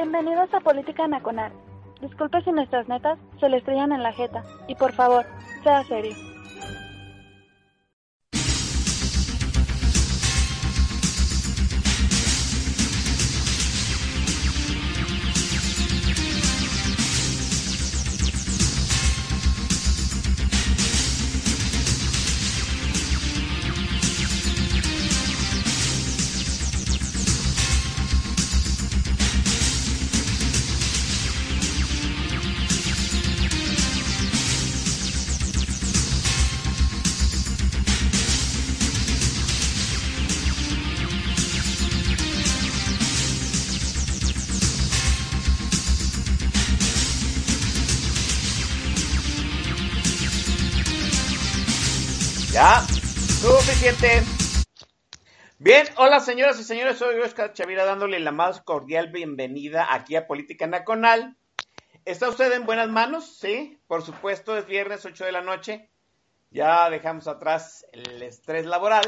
Bienvenidos a Política Nacional. Disculpe si nuestras netas se le estrellan en la jeta. Y por favor, sea serio. Hola señoras y señores, soy Oscar Chavira dándole la más cordial bienvenida aquí a Política Nacional. ¿Está usted en buenas manos? Sí, por supuesto, es viernes 8 de la noche. Ya dejamos atrás el estrés laboral,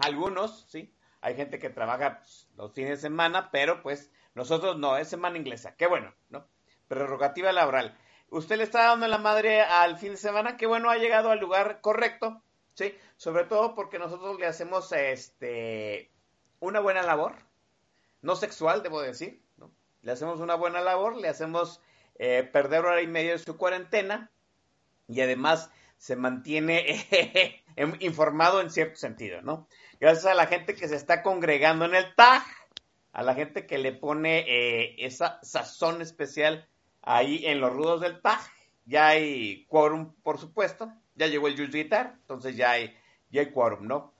algunos, sí. Hay gente que trabaja pues, los fines de semana, pero pues nosotros no, es semana inglesa. Qué bueno, ¿no? Prerrogativa laboral. Usted le está dando la madre al fin de semana, qué bueno, ha llegado al lugar correcto. ¿sí? Sobre todo porque nosotros le hacemos este una buena labor, no sexual, debo decir, ¿no? Le hacemos una buena labor, le hacemos eh, perder hora y media de su cuarentena y además se mantiene informado en cierto sentido, ¿no? Gracias a la gente que se está congregando en el TAG, a la gente que le pone eh, esa sazón especial ahí en los rudos del TAG, ya hay quórum, por supuesto, ya llegó el Juice Guitar, entonces ya hay, ya hay quórum, ¿no?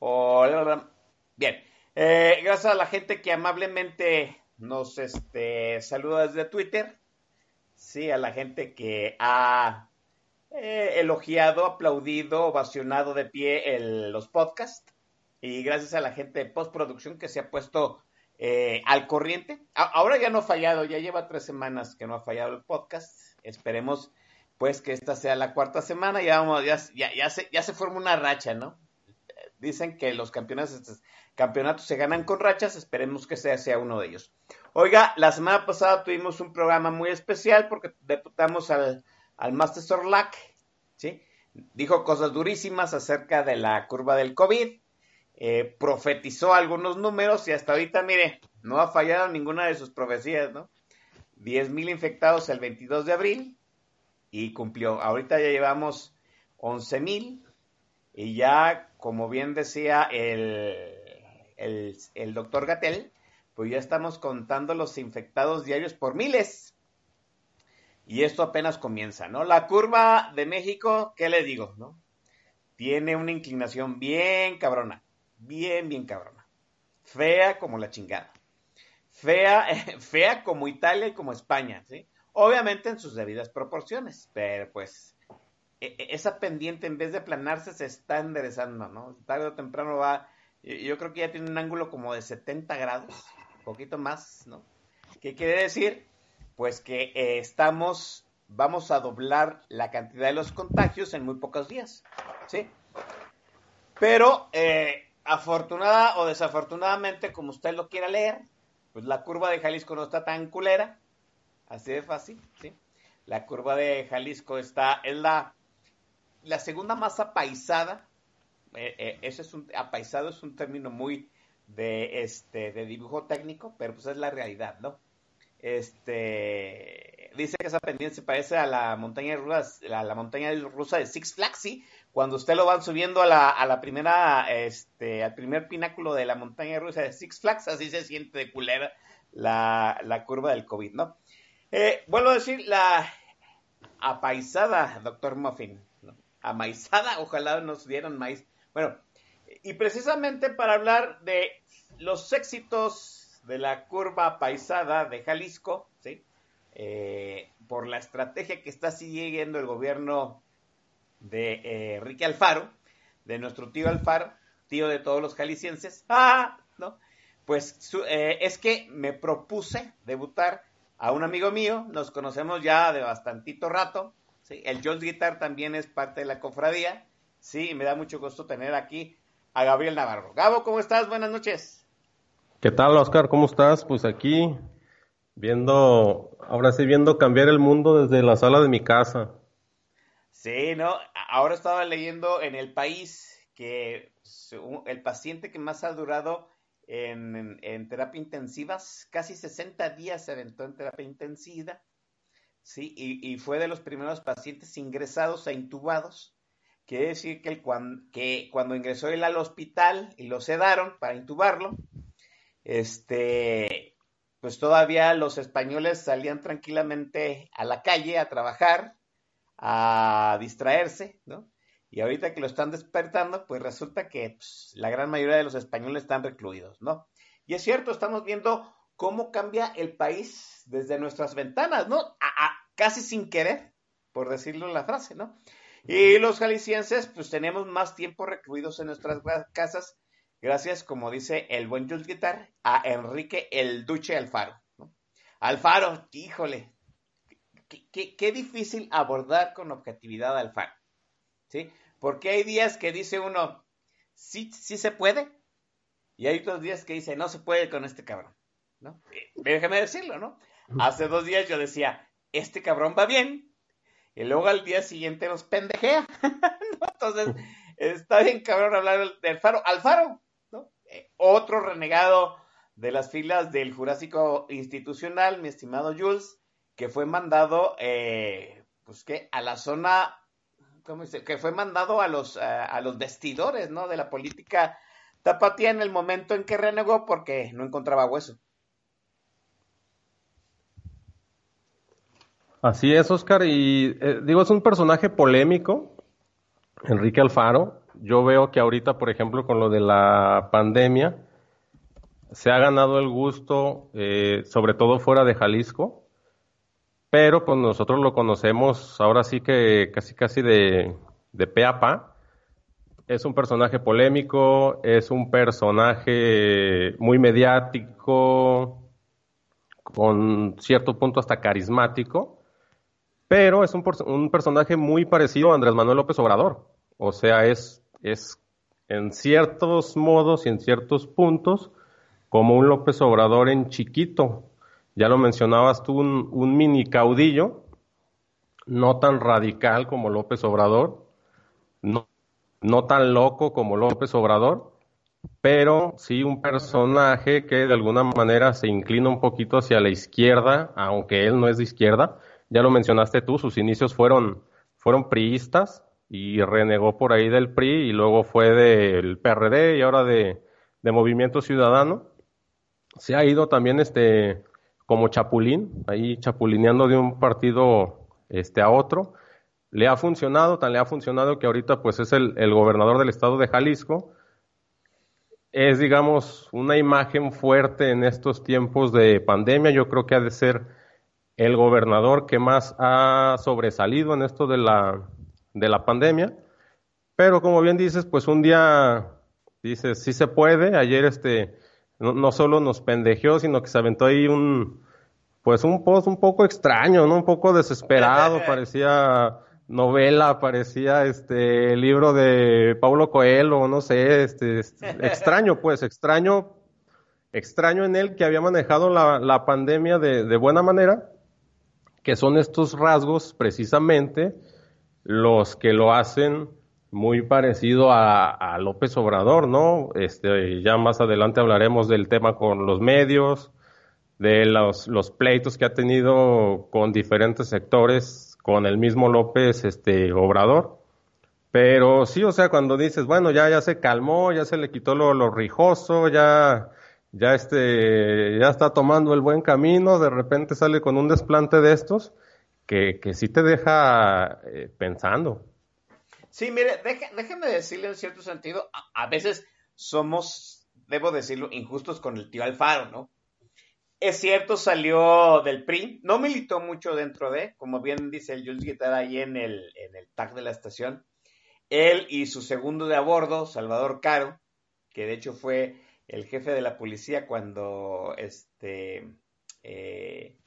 Hola, bien, eh, gracias a la gente que amablemente nos este, saluda desde Twitter, sí, a la gente que ha eh, elogiado, aplaudido, ovacionado de pie el, los podcasts, y gracias a la gente de postproducción que se ha puesto eh, al corriente. Ahora ya no ha fallado, ya lleva tres semanas que no ha fallado el podcast, esperemos pues que esta sea la cuarta semana, ya vamos, ya, ya, ya, se, ya se forma una racha, ¿no? Dicen que los campeonatos, campeonatos se ganan con rachas, esperemos que sea, sea uno de ellos. Oiga, la semana pasada tuvimos un programa muy especial porque deputamos al, al Master Sorlac, ¿sí? Dijo cosas durísimas acerca de la curva del COVID, eh, profetizó algunos números y hasta ahorita, mire, no ha fallado ninguna de sus profecías, ¿no? 10 mil infectados el 22 de abril, y cumplió. Ahorita ya llevamos 11 mil y ya, como bien decía el, el, el doctor Gatel, pues ya estamos contando los infectados diarios por miles. Y esto apenas comienza, ¿no? La curva de México, ¿qué le digo, no? Tiene una inclinación bien cabrona, bien, bien cabrona. Fea como la chingada. Fea, fea como Italia y como España, ¿sí? Obviamente en sus debidas proporciones, pero pues esa pendiente en vez de aplanarse se está enderezando, ¿no? Tarde o temprano va, yo creo que ya tiene un ángulo como de 70 grados, un poquito más, ¿no? ¿Qué quiere decir? Pues que eh, estamos, vamos a doblar la cantidad de los contagios en muy pocos días, ¿sí? Pero eh, afortunada o desafortunadamente, como usted lo quiera leer, pues la curva de Jalisco no está tan culera, Así de fácil, ¿sí? La curva de Jalisco está, es la, la segunda más apaisada. Eh, eh, ese es un, apaisado es un término muy de, este, de dibujo técnico, pero pues es la realidad, ¿no? Este, dice que esa pendiente se parece a la montaña rusa, a la montaña rusa de Six Flags, ¿sí? Cuando usted lo van subiendo a la, a la primera, este, al primer pináculo de la montaña rusa de Six Flags, así se siente de culera la, la curva del COVID, ¿no? Eh, vuelvo a decir, la apaisada, doctor Muffin. Amaizada, ojalá nos dieran maíz. Bueno, y precisamente para hablar de los éxitos de la curva paisada de Jalisco, ¿sí? Eh, por la estrategia que está siguiendo el gobierno de eh, Enrique Alfaro, de nuestro tío Alfaro, tío de todos los jaliscienses, ¡ah! ¿no? Pues eh, es que me propuse debutar a un amigo mío, nos conocemos ya de bastantito rato, ¿sí? el Jones Guitar también es parte de la cofradía, sí, me da mucho gusto tener aquí a Gabriel Navarro. Gabo, ¿cómo estás? Buenas noches. ¿Qué tal, Oscar? ¿Cómo estás? Pues aquí viendo, ahora sí, viendo cambiar el mundo desde la sala de mi casa. Sí, ¿no? Ahora estaba leyendo en el país que el paciente que más ha durado en, terapia intensiva, casi 60 días se aventó en terapia intensiva, ¿sí? Y, fue de los primeros pacientes ingresados e intubados. Quiere decir que, el, que cuando ingresó él al hospital y lo sedaron para intubarlo, este, pues todavía los españoles salían tranquilamente a la calle a trabajar, a distraerse, ¿no? Y ahorita que lo están despertando, pues resulta que pues, la gran mayoría de los españoles están recluidos, ¿no? Y es cierto, estamos viendo cómo cambia el país desde nuestras ventanas, ¿no? casi sin querer, por decirlo la frase, ¿no? Y los jaliscienses, pues tenemos más tiempo recluidos en nuestras casas, gracias, como dice el buen Jules Guitar, a Enrique el Duche Alfaro, ¿no? Alfaro, híjole, qué, qué difícil abordar con objetividad a Alfaro. ¿Sí? Porque hay días que dice uno, sí, sí se puede, y hay otros días que dice, no se puede con este cabrón, ¿no? Eh, déjame decirlo, ¿no? Hace dos días yo decía, este cabrón va bien, y luego al día siguiente nos pendejea, Entonces, está bien cabrón hablar del faro, Alfaro, ¿no? Eh, otro renegado de las filas del Jurásico Institucional, mi estimado Jules, que fue mandado, eh, pues que, a la zona que fue mandado a los, a, los vestidores, ¿no? De la política tapatía en el momento en que renegó porque no encontraba hueso. Así es, Oscar, y eh, digo, es un personaje polémico, Enrique Alfaro. Yo veo que ahorita, por ejemplo, con lo de la pandemia, se ha ganado el gusto, eh, sobre todo fuera de Jalisco, pero pues nosotros lo conocemos ahora sí que casi casi de, de pe a pa. Es un personaje polémico, es un personaje muy mediático, con cierto punto hasta carismático, pero es un, un personaje muy parecido a Andrés Manuel López Obrador. O sea, es, es en ciertos modos y en ciertos puntos como un López Obrador en chiquito, ya lo mencionabas tú, un, mini caudillo, no tan radical como López Obrador, no, tan loco como López Obrador, pero sí un personaje que de alguna manera se inclina un poquito hacia la izquierda, aunque él no es de izquierda. Ya lo mencionaste tú, sus inicios fueron, fueron priistas y renegó por ahí del PRI y luego fue del PRD y ahora de Movimiento Ciudadano. Se ha ido también este como chapulín, ahí chapulineando de un partido este, a otro. Le ha funcionado, tan le ha funcionado que ahorita pues es el, gobernador del estado de Jalisco. Es, digamos, una imagen fuerte en estos tiempos de pandemia. Yo creo que ha de ser el gobernador que más ha sobresalido en esto de la, de la pandemia. Pero como bien dices, pues un día dices, sí se puede. Ayer este, no, no, solo nos pendejeó, sino que se aventó ahí un, pues un post un poco extraño, ¿no? Un poco desesperado, parecía novela, parecía este libro de Paulo Coelho, no sé, este, este extraño, pues, extraño, extraño en él que había manejado la, la pandemia de, de, buena manera, que son estos rasgos precisamente los que lo hacen muy parecido a, López Obrador, ¿no? Este, ya más adelante hablaremos del tema con los medios, de los, los pleitos que ha tenido con diferentes sectores, con el mismo López este, Obrador. Pero sí, o sea, cuando dices, bueno, ya, ya se calmó, ya se le quitó lo, lo rijoso, ya, ya este, ya está tomando el buen camino, de repente sale con un desplante de estos que, que sí te deja eh, pensando. Sí, mire, déjeme decirle en cierto sentido, a, veces somos debo decirlo, injustos con el tío Alfaro, ¿no? Es cierto, salió del PRI, no militó mucho dentro de, como bien dice el Jules Guitar ahí en el, en tag de la estación. Él y su segundo de a bordo, Salvador Caro, que de hecho fue el jefe de la policía cuando este eh,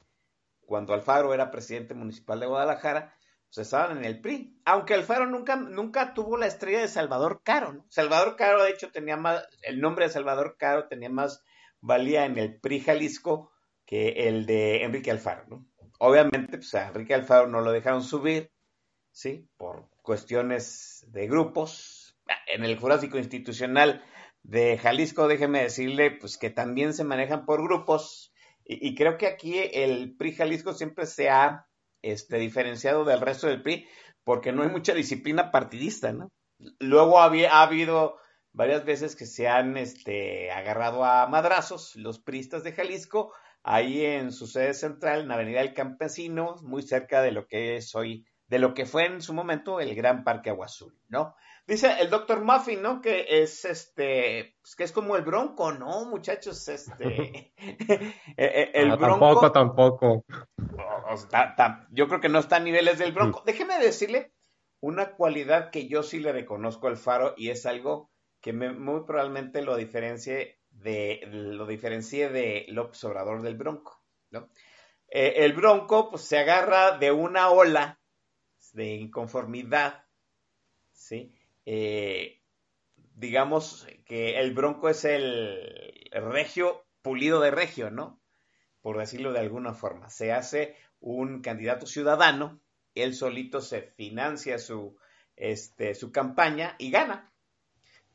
cuando Alfaro era presidente municipal de Guadalajara, pues estaban en el PRI. Aunque Alfaro nunca, nunca tuvo la estrella de Salvador Caro, ¿no? Salvador Caro, de hecho, tenía más, el nombre de Salvador Caro tenía más valía en el PRI Jalisco que el de Enrique Alfaro, ¿no? Obviamente, pues a Enrique Alfaro no lo dejaron subir, ¿sí? Por cuestiones de grupos. En el Jurásico Institucional de Jalisco, déjeme decirle, pues que también se manejan por grupos. Y, y creo que aquí el PRI Jalisco siempre se ha este, diferenciado del resto del PRI porque no hay mucha disciplina partidista, ¿no? Luego había, ha habido varias veces que se han este, agarrado a madrazos los priistas de Jalisco, ahí en su sede central, en la Avenida del Campesino, muy cerca de lo que es hoy, de lo que fue en su momento el Gran Parque Agua Azul, ¿no? Dice el doctor Muffin, ¿no? Que es este, pues que es como el bronco, ¿no, muchachos? Este, el Ah, bronco. Tampoco, tampoco. o sea, ta- yo creo que no está a niveles del bronco. Déjeme decirle una cualidad que yo sí le reconozco al Faro y es algo que me- muy probablemente lo diferencie de lo diferencie de López Obrador del Bronco, ¿no? Eh, el Bronco pues se agarra de una ola de inconformidad, ¿sí? Eh, digamos que el Bronco es el regio pulido de regio, ¿no? Por decirlo de alguna forma. Se hace un candidato ciudadano, él solito se financia su, este, su campaña y gana.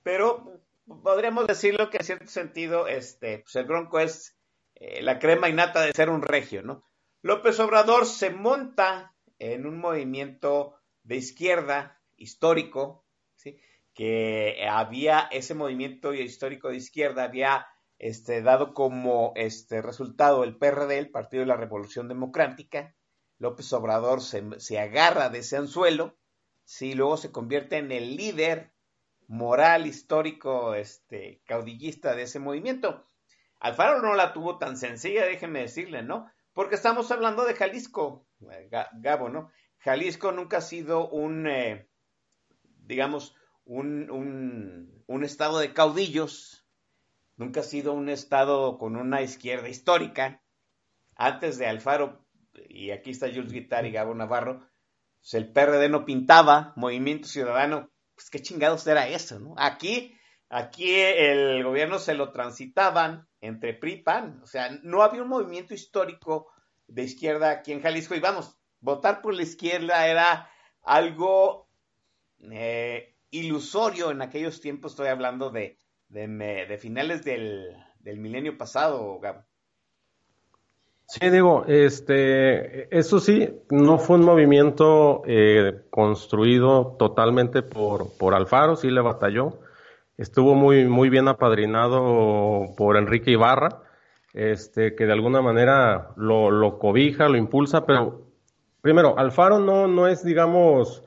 Pero podríamos decirlo que en cierto sentido, este, pues el Bronco es eh, la crema innata de ser un regio, ¿no? López Obrador se monta en un movimiento de izquierda histórico. Que había ese movimiento histórico de izquierda, había este, dado como este, resultado el PRD, el Partido de la Revolución Democrática. López Obrador se, se agarra de ese anzuelo, ¿sí? luego se convierte en el líder moral, histórico, este, caudillista de ese movimiento. Alfaro no la tuvo tan sencilla, déjenme decirle, ¿no? Porque estamos hablando de Jalisco, Gabo, ¿no? Jalisco nunca ha sido un, eh, digamos, un, un, estado de caudillos, nunca ha sido un estado con una izquierda histórica. Antes de Alfaro, y aquí está Jules Guitar y Gabo Navarro, pues el PRD no pintaba, Movimiento Ciudadano, pues qué chingados era eso, ¿no? Aquí, aquí el gobierno se lo transitaban entre PRI PAN, o sea, no había un movimiento histórico de izquierda aquí en Jalisco y vamos, votar por la izquierda era algo eh, ilusorio en aquellos tiempos, estoy hablando de, de, de finales del, del, milenio pasado, Gabo. Sí, digo, este, eso sí, no fue un movimiento eh, construido totalmente por, por Alfaro, sí le batalló. Estuvo muy, muy bien apadrinado por Enrique Ibarra, este, que de alguna manera lo, lo cobija, lo impulsa, pero primero, Alfaro no, no es, digamos,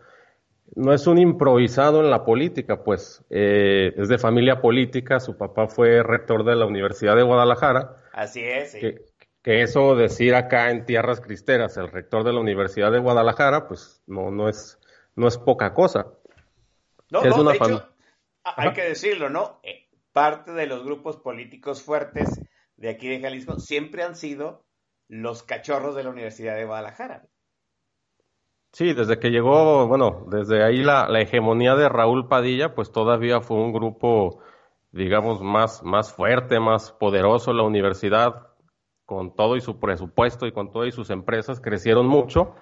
no es un improvisado en la política, pues eh, es de familia política, su papá fue rector de la Universidad de Guadalajara. Así es, sí. Que, que eso decir acá en tierras cristeras, el rector de la Universidad de Guadalajara, pues no, no es, no es poca cosa. No, es no, una de hecho, hay que decirlo, ¿no? Eh, parte de los grupos políticos fuertes de aquí de Jalisco siempre han sido los cachorros de la Universidad de Guadalajara. Sí, desde que llegó, bueno, desde ahí la, hegemonía de Raúl Padilla, pues todavía fue un grupo, digamos, más, más fuerte, más poderoso. La universidad, con todo y su presupuesto y con todas sus empresas, crecieron mucho,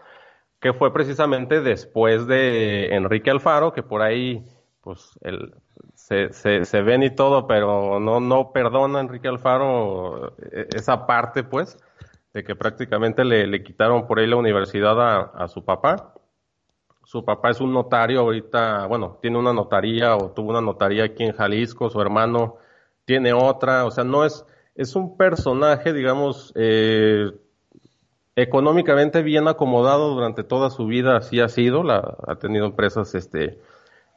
que fue precisamente después de Enrique Alfaro, que por ahí, pues, el, se, se, se ven y todo, pero no, no perdona Enrique Alfaro esa parte, pues de que prácticamente le, le, quitaron por ahí la universidad a, a, su papá. Su papá es un notario ahorita, bueno, tiene una notaría o tuvo una notaría aquí en Jalisco, su hermano tiene otra, o sea, no es, es un personaje, digamos, eh, económicamente bien acomodado durante toda su vida, así ha sido, la, ha tenido empresas este,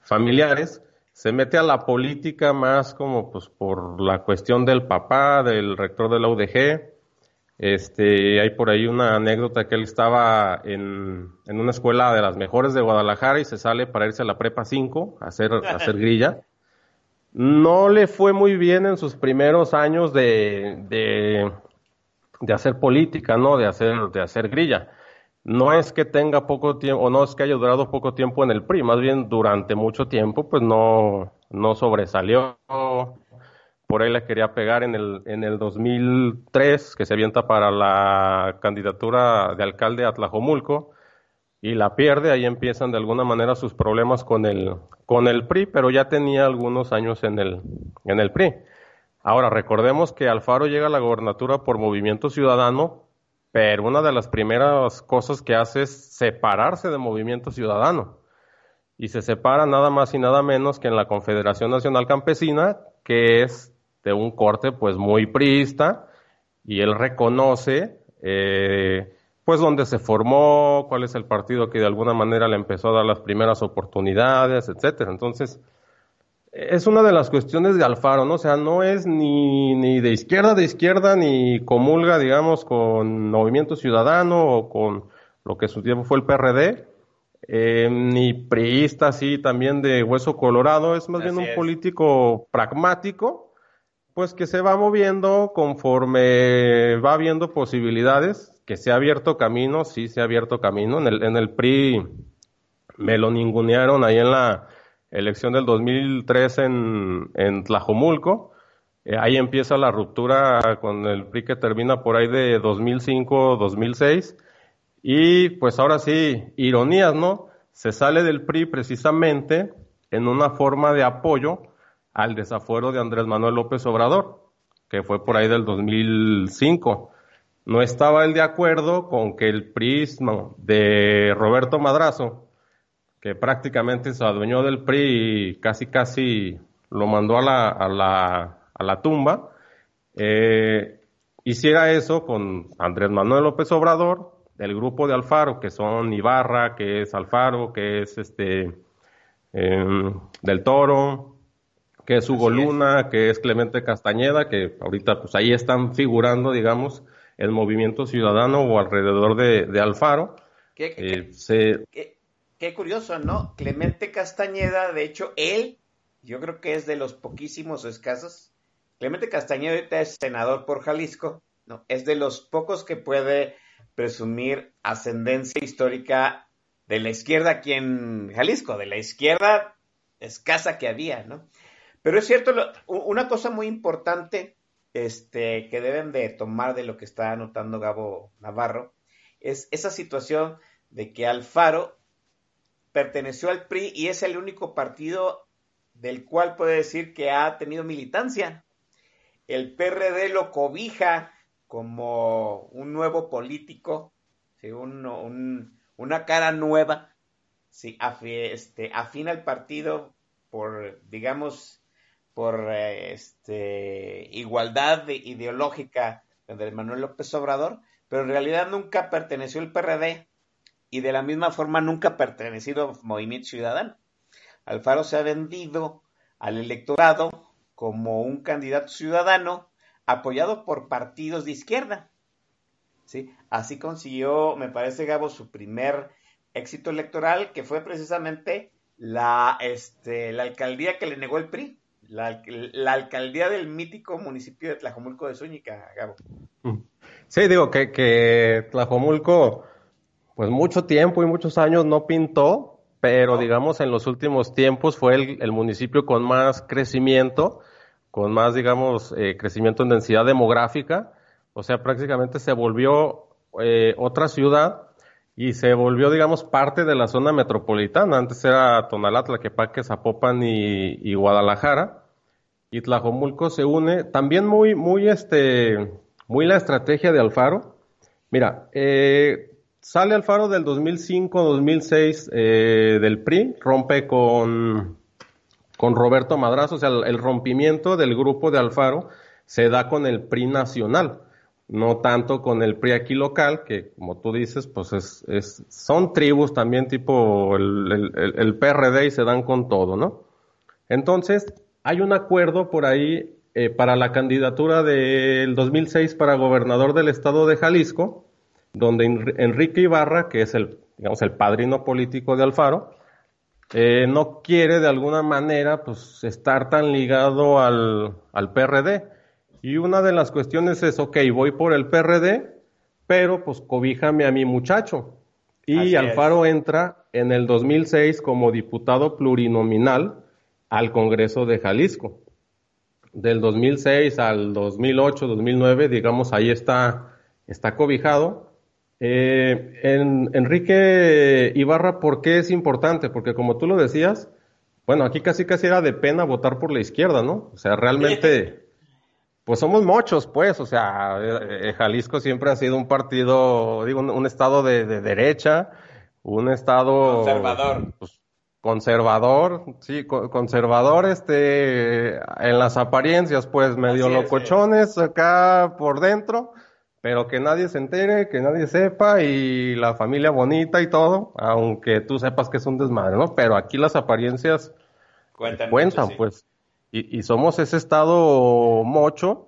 familiares, se mete a la política más como pues por la cuestión del papá, del rector de la UDG. Este, hay por ahí una anécdota que él estaba en, en una escuela de las mejores de Guadalajara y se sale para irse a la prepa 5 a hacer, a hacer grilla. No le fue muy bien en sus primeros años de, de, de hacer política, ¿no? De hacer, de hacer grilla no es que tenga poco tiempo, o no es que haya durado poco tiempo en el PRI, más bien durante mucho tiempo, pues no, no sobresalió. Por ahí le quería pegar en el, en el 2003, que se avienta para la candidatura de alcalde a Tlajomulco, y la pierde, ahí empiezan de alguna manera sus problemas con el, con el PRI, pero ya tenía algunos años en el, en el PRI. Ahora, recordemos que Alfaro llega a la gobernatura por Movimiento Ciudadano, pero una de las primeras cosas que hace es separarse de Movimiento Ciudadano. Y se separa nada más y nada menos que en la Confederación Nacional Campesina, que es de un corte pues muy priista, y él reconoce eh, pues dónde se formó, cuál es el partido que de alguna manera le empezó a dar las primeras oportunidades, etcétera. Entonces, es una de las cuestiones de Alfaro, ¿no? O sea, no es ni, ni de izquierda de izquierda, ni comulga, digamos, con Movimiento Ciudadano o con lo que su tiempo fue el PRD, eh, ni priista así también de hueso colorado, es más bien un político pragmático, pues que se va moviendo conforme va viendo posibilidades, que se ha abierto camino, sí se ha abierto camino, en el, en el PRI me lo ningunearon ahí en la elección del 2003 en, en Tlajomulco. Eh, ahí empieza la ruptura con el PRI que termina por ahí de 2005-2006. Y pues ahora sí, ironías, ¿no? Se sale del PRI precisamente en una forma de apoyo al desafuero de Andrés Manuel López Obrador, que fue por ahí del 2005. No estaba él de acuerdo con que el PRI de Roberto Madrazo que prácticamente se adueñó del PRI y casi casi lo mandó a la, a la, a la tumba, eh, hiciera eso con Andrés Manuel López Obrador, del grupo de Alfaro, que son Ibarra, que es Alfaro, que es este em, del Toro, que es Hugo Luna, que es Clemente Castañeda, que ahorita pues ahí están figurando, digamos, el movimiento ciudadano o alrededor de, Alfaro. ¿Qué, eh, se, qué curioso, ¿no? Clemente Castañeda, de hecho, él, yo creo que es de los poquísimos escasos. Clemente Castañeda ahorita es senador por Jalisco, ¿no? Es de los pocos que puede presumir ascendencia histórica de la izquierda aquí en Jalisco, de la izquierda escasa que había, ¿no? Pero es cierto, una cosa muy importante este, que deben de tomar de lo que está anotando Gabo Navarro es esa situación de que Alfaro perteneció al PRI y es el único partido del cual puede decir que ha tenido militancia. El PRD lo cobija como un nuevo político, una cara nueva, sí, este, afina al partido por, digamos, por este, igualdad ideológica de Manuel López Obrador, pero en realidad nunca perteneció al PRD y de la misma forma nunca ha pertenecido a Movimiento Ciudadano. Alfaro se ha vendido al electorado como un candidato ciudadano apoyado por partidos de izquierda. ¿Sí? Así consiguió, me parece, Gabo, su primer éxito electoral, que fue precisamente la, este, la alcaldía que le negó el PRI, la, la alcaldía del mítico municipio de Tlajomulco de Zúñiga, Gabo. Sí, digo que, que Tlajomulco pues mucho tiempo y muchos años no pintó, pero digamos en los últimos tiempos fue el, municipio con más crecimiento, con más, digamos, eh, crecimiento en densidad demográfica, o sea, prácticamente se volvió eh, otra ciudad y se volvió, digamos, parte de la zona metropolitana. Antes era Tonalá, Tlaquepaque, Zapopan y, y Guadalajara. Y Tlajomulco se une, también muy, muy, este, muy la estrategia de Alfaro. Mira, eh, sale Alfaro del 2005-2006 eh, del PRI, rompe con, con Roberto Madrazo, o sea, el, rompimiento del grupo de Alfaro se da con el PRI nacional, no tanto con el PRI aquí local, que como tú dices, pues es, es son tribus también tipo el, el, el, PRD y se dan con todo, ¿no? Entonces, hay un acuerdo por ahí eh, para la candidatura del 2006 para gobernador del estado de Jalisco, donde Enrique Ibarra, que es el, digamos, el padrino político de Alfaro, eh, no quiere de alguna manera pues estar tan ligado al, al PRD. Y una de las cuestiones es, ok, voy por el PRD, pero pues cobíjame a mi muchacho. Y Alfaro entra en el 2006 como diputado plurinominal al Congreso de Jalisco. Del 2006 al 2008, 2009, digamos, ahí está, está cobijado. Eh, en, Enrique Ibarra, ¿por qué es importante? Porque como tú lo decías, bueno, aquí casi casi era de pena votar por la izquierda, ¿no? O sea, realmente, pues somos muchos, pues, o sea, eh, eh, Jalisco siempre ha sido un partido, digo, un, estado de, derecha, un estado... Conservador. Pues, conservador, sí, conservador, este, en las apariencias, pues, medio locochones acá por dentro pero que nadie se entere, que nadie sepa y la familia bonita y todo, aunque tú sepas que es un desmadre, ¿no? Pero aquí las apariencias cuentan, pues. Y, somos ese estado mocho.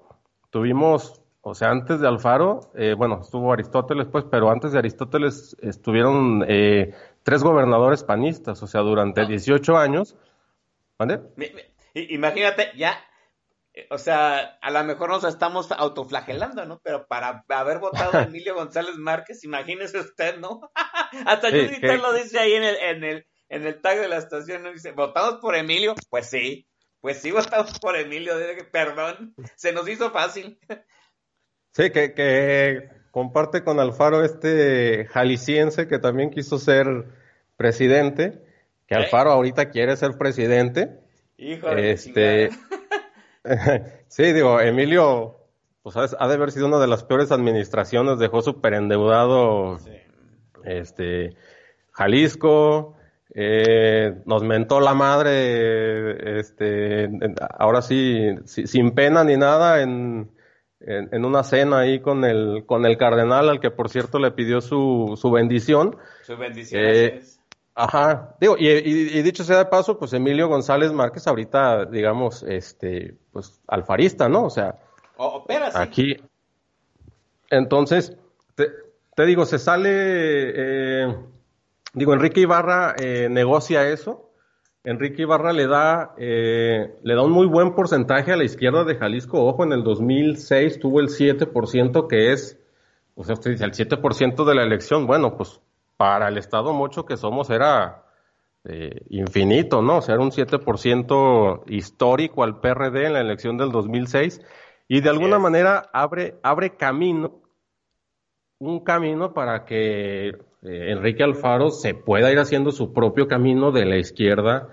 Tuvimos, o sea, antes de Alfaro, eh, bueno, estuvo Aristóteles, pues, pero antes de Aristóteles estuvieron eh, tres gobernadores panistas, o sea, durante 18 ah. años. ¿Vale? Imagínate, ya o sea, a lo mejor nos estamos autoflagelando, ¿no? Pero para haber votado a Emilio González Márquez, imagínese usted, ¿no? Hasta sí, lo dice ahí en el, en el, en el tag de la estación, ¿no? Dice, ¿votamos por Emilio? Pues sí, pues sí votamos por Emilio, perdón, se nos hizo fácil. Sí, que, que comparte con Alfaro este jalisciense que también quiso ser presidente, que ¿Eh? Alfaro ahorita quiere ser presidente. Hijo de este, sí, digo, Emilio, pues ha de haber sido una de las peores administraciones, dejó súper endeudado este, Jalisco, eh, nos mentó la madre, este, ahora sí, sin pena ni nada, en, en, una cena ahí con el, con el cardenal, al que por cierto le pidió su, su bendición. Su bendición. Eh, Ajá, digo, y, dicho sea de paso, pues Emilio González Márquez ahorita, digamos, este, pues alfarista, ¿no? O sea, aquí. Entonces, te, digo, se sale, eh, digo, Enrique Ibarra eh, negocia eso. Enrique Ibarra le da, eh, le da un muy buen porcentaje a la izquierda de Jalisco. Ojo, en el 2006 tuvo el 7%, que es, o sea, usted dice, el 7% de la elección. Bueno, pues para el Estado mucho que somos era eh, infinito, ¿no? O sea, era un 7% histórico al PRD en la elección del 2006 y de alguna manera abre, abre camino, un camino para que eh, Enrique Alfaro se pueda ir haciendo su propio camino de la izquierda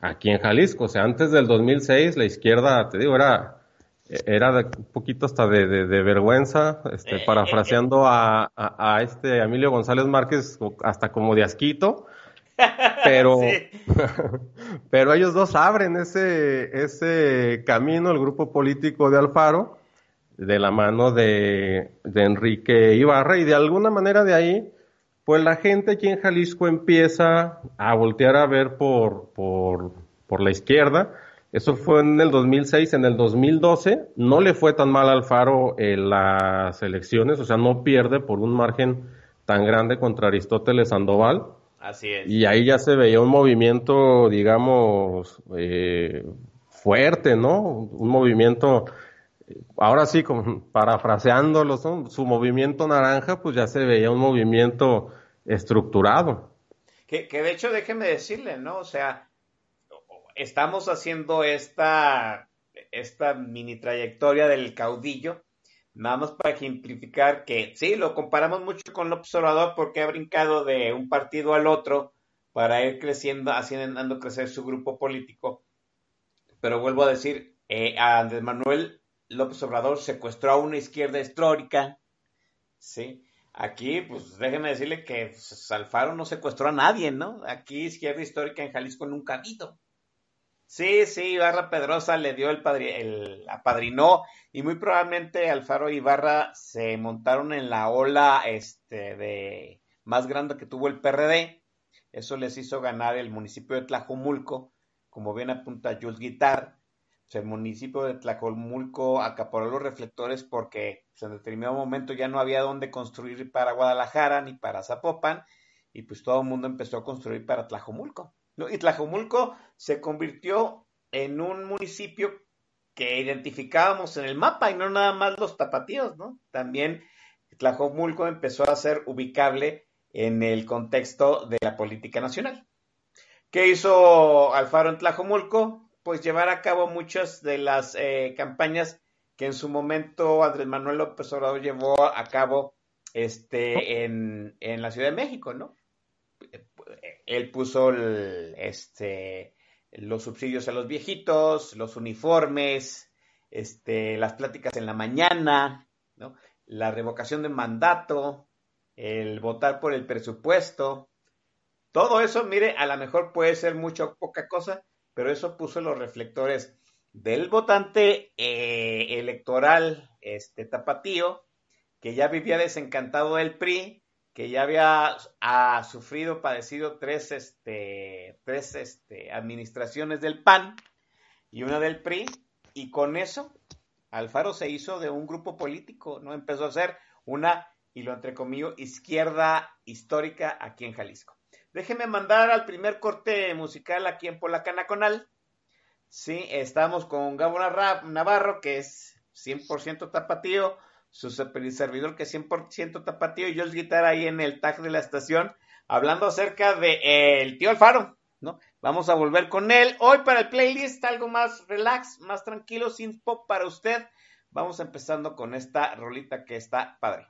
aquí en Jalisco. O sea, antes del 2006 la izquierda, te digo, era era un poquito hasta de, de, vergüenza, este, parafraseando a, a, este Emilio González Márquez, hasta como de asquito, pero, pero ellos dos abren ese, ese camino, el grupo político de Alfaro, de la mano de, de Enrique Ibarra, y de alguna manera de ahí, pues la gente aquí en Jalisco empieza a voltear a ver por, por, por la izquierda, eso fue en el 2006. En el 2012 no le fue tan mal al Faro en las elecciones, o sea, no pierde por un margen tan grande contra Aristóteles Sandoval. Así es. Y ahí ya se veía un movimiento, digamos, eh, fuerte, ¿no? Un movimiento, ahora sí, como parafraseándolo, su movimiento naranja, pues ya se veía un movimiento estructurado. Que, de hecho, déjeme decirle, ¿no? O sea, estamos haciendo esta, esta mini trayectoria del caudillo, nada más para ejemplificar que sí, lo comparamos mucho con López Obrador porque ha brincado de un partido al otro para ir creciendo, haciendo crecer su grupo político. Pero vuelvo a decir, eh, Andrés Manuel López Obrador secuestró a una izquierda histórica, ¿sí? Aquí, pues déjeme decirle que Alfaro no secuestró a nadie, ¿no? Aquí izquierda histórica en Jalisco nunca ha habido. Sí, sí, Ibarra Pedrosa le dio el, padre, el apadrinó y muy probablemente Alfaro y Ibarra se montaron en la ola este de más grande que tuvo el PRD. Eso les hizo ganar el municipio de Tlajumulco como bien apunta Jules Guitar, el municipio de Tlajomulco acaparó los reflectores porque pues, en determinado momento ya no había dónde construir para Guadalajara ni para Zapopan, y pues todo el mundo empezó a construir para Tlajomulco. Y Tlajomulco se convirtió en un municipio que identificábamos en el mapa y no nada más los tapatíos, ¿no? También Tlajomulco empezó a ser ubicable en el contexto de la política nacional. ¿Qué hizo Alfaro en Tlajomulco? Pues llevar a cabo muchas de las eh, campañas que en su momento Andrés Manuel López Obrador llevó a cabo este, en, en la Ciudad de México, ¿no? Él puso este, los subsidios a los viejitos, los uniformes, este, las pláticas en la mañana, ¿no? la revocación de mandato, el votar por el presupuesto, todo eso, mire, a lo mejor puede ser mucho poca cosa, pero eso puso los reflectores del votante eh, electoral este tapatío, que ya vivía desencantado del PRI, que ya había ha sufrido, padecido tres, este, tres este, administraciones del PAN y una del PRI, y con eso Alfaro se hizo de un grupo político, ¿no? Empezó a ser una, y lo entrecomillo, izquierda histórica aquí en Jalisco. Déjeme mandar al primer corte musical aquí en Polacanaconal. Sí, estamos con Gabo Navarro, que es 100% tapatío, su servidor que es 100% tapatío, y yo es guitarra ahí en el tag de la estación, hablando acerca de el tío Alfaro, ¿no? Vamos a volver con él. Hoy para el playlist, algo más relax, más tranquilo, sin pop para usted. Vamos empezando con esta rolita que está padre.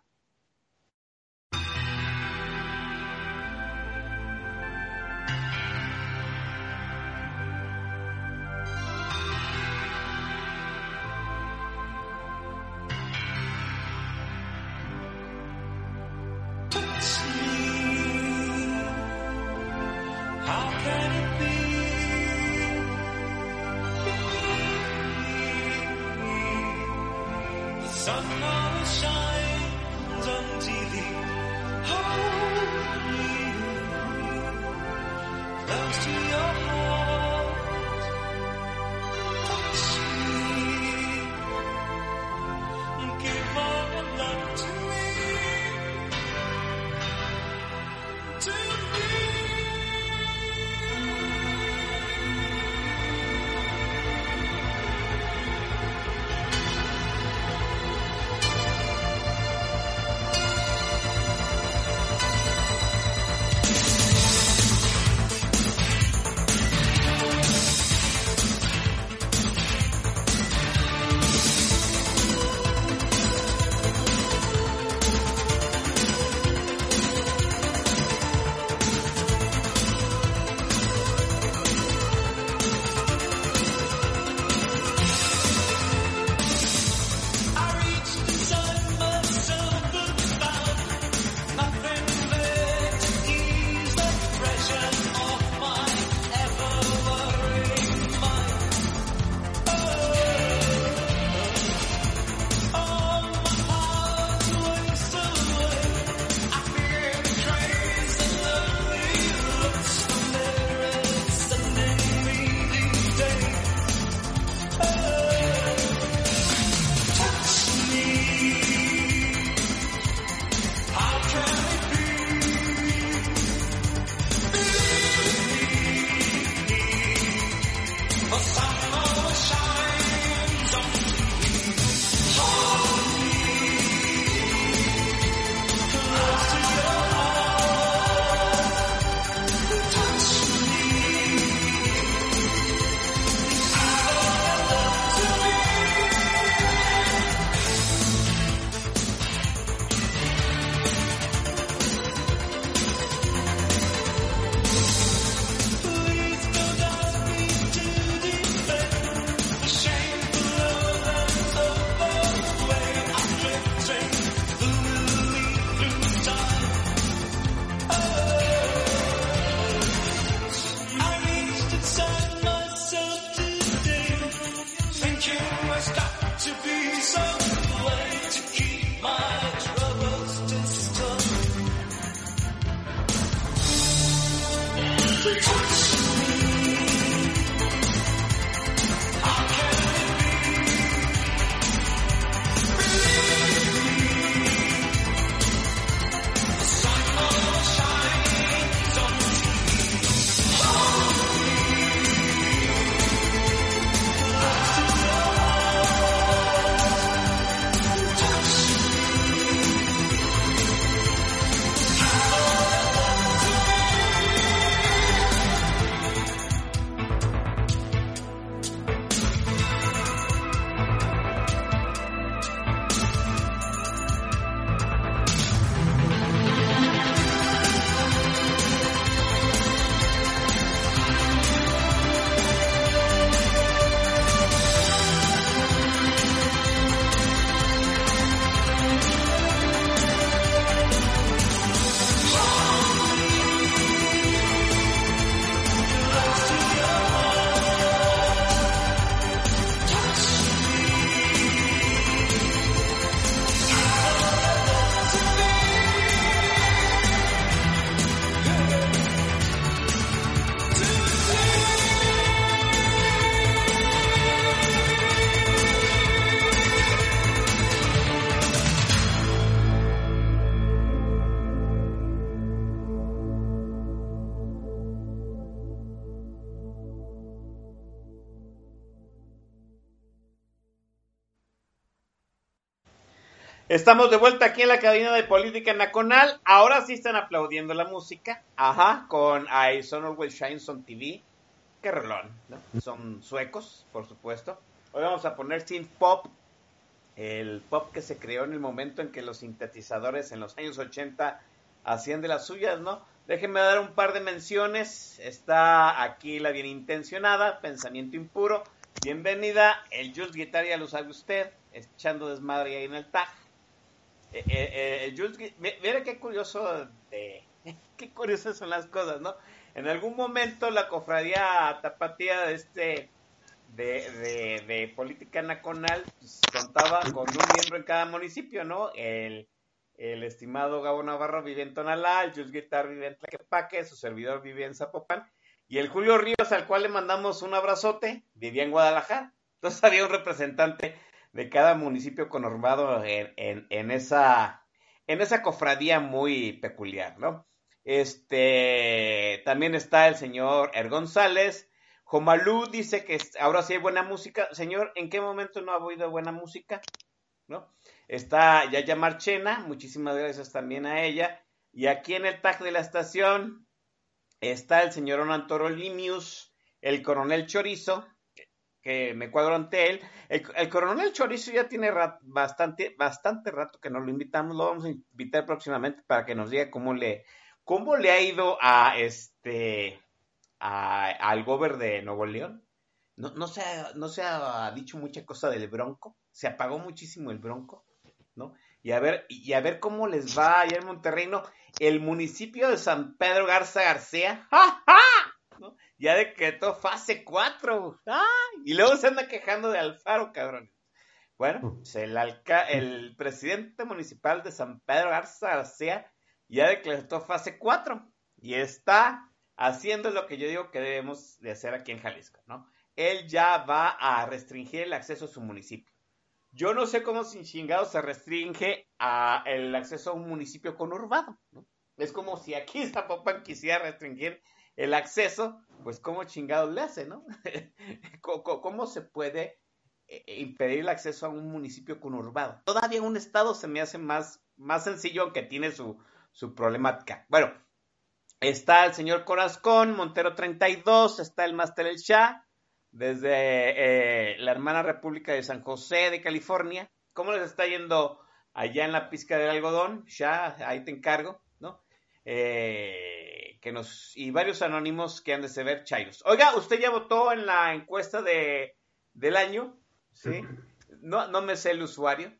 Estamos de vuelta aquí en la cabina de Política Nacional. Ahora sí están aplaudiendo la música. Ajá, con I Son Always Shines on TV. Qué relón, ¿no? Son suecos, por supuesto. Hoy vamos a poner synth pop. El pop que se creó en el momento en que los sintetizadores en los años 80 hacían de las suyas, ¿no? Déjenme dar un par de menciones. Está aquí la bien intencionada, Pensamiento Impuro. Bienvenida, el Jules Guitar ya lo sabe usted, echando desmadre ahí en el tag. Eh, eh, eh, qué curioso, qué curiosas son las cosas, ¿no? En algún momento la cofradía tapatía de este de, política nacional pues, contaba con un miembro en cada municipio, ¿no? El, el estimado Gabo Navarro vive en Tonalá, el Jules Guitar vive en Tlaquepaque, su servidor vive en Zapopan, y el Julio Ríos, al cual le mandamos un abrazote, vivía en Guadalajara. Entonces había un representante de cada municipio conurbado en, en, esa, en esa cofradía muy peculiar, ¿no? Este, también está el señor Er González. Jomalú dice que ahora sí hay buena música. Señor, ¿en qué momento no ha oído buena música? ¿No? Está Yaya Marchena, muchísimas gracias también a ella. Y aquí en el tag de la estación está el señor Onantoro Limius, el coronel Chorizo, que me cuadro ante él. El, el coronel Chorizo ya tiene bastante, bastante rato que nos lo invitamos, lo vamos a invitar próximamente para que nos diga cómo le, cómo le ha ido a este a, al gober de Nuevo León. No, no, se ha, no se ha dicho mucha cosa del Bronco, se apagó muchísimo el Bronco, ¿no? Y a ver, y a ver cómo les va allá en Monterrey, ¿no? El municipio de San Pedro Garza García, ¡ja, ja! ¿no? Ya decretó fase 4. ¡Ah! Y luego se anda quejando de Alfaro, cabrón. Bueno, pues el, alca el presidente municipal de San Pedro Garza García ya decretó fase 4 y está haciendo lo que yo digo que debemos de hacer aquí en Jalisco, ¿no? Él ya va a restringir el acceso a su municipio. Yo no sé cómo sin chingado se restringe a el acceso a un municipio conurbado, ¿no? Es como si aquí Zapopan quisiera restringir el acceso, pues cómo chingados le hace, ¿no? ¿Cómo se puede impedir el acceso a un municipio conurbado? Todavía un estado se me hace más, más sencillo, aunque tiene su, su problemática. Bueno, está el señor Corazcón, Montero 32, está el Master El Shah, desde eh, la hermana República de San José de California. ¿Cómo les está yendo allá en la pizca del algodón? Shah, ahí te encargo, ¿no? Eh, que nos, y varios anónimos que han de ser chayos. Oiga, ¿usted ya votó en la encuesta de, del año? ¿Sí? No, no me sé el usuario.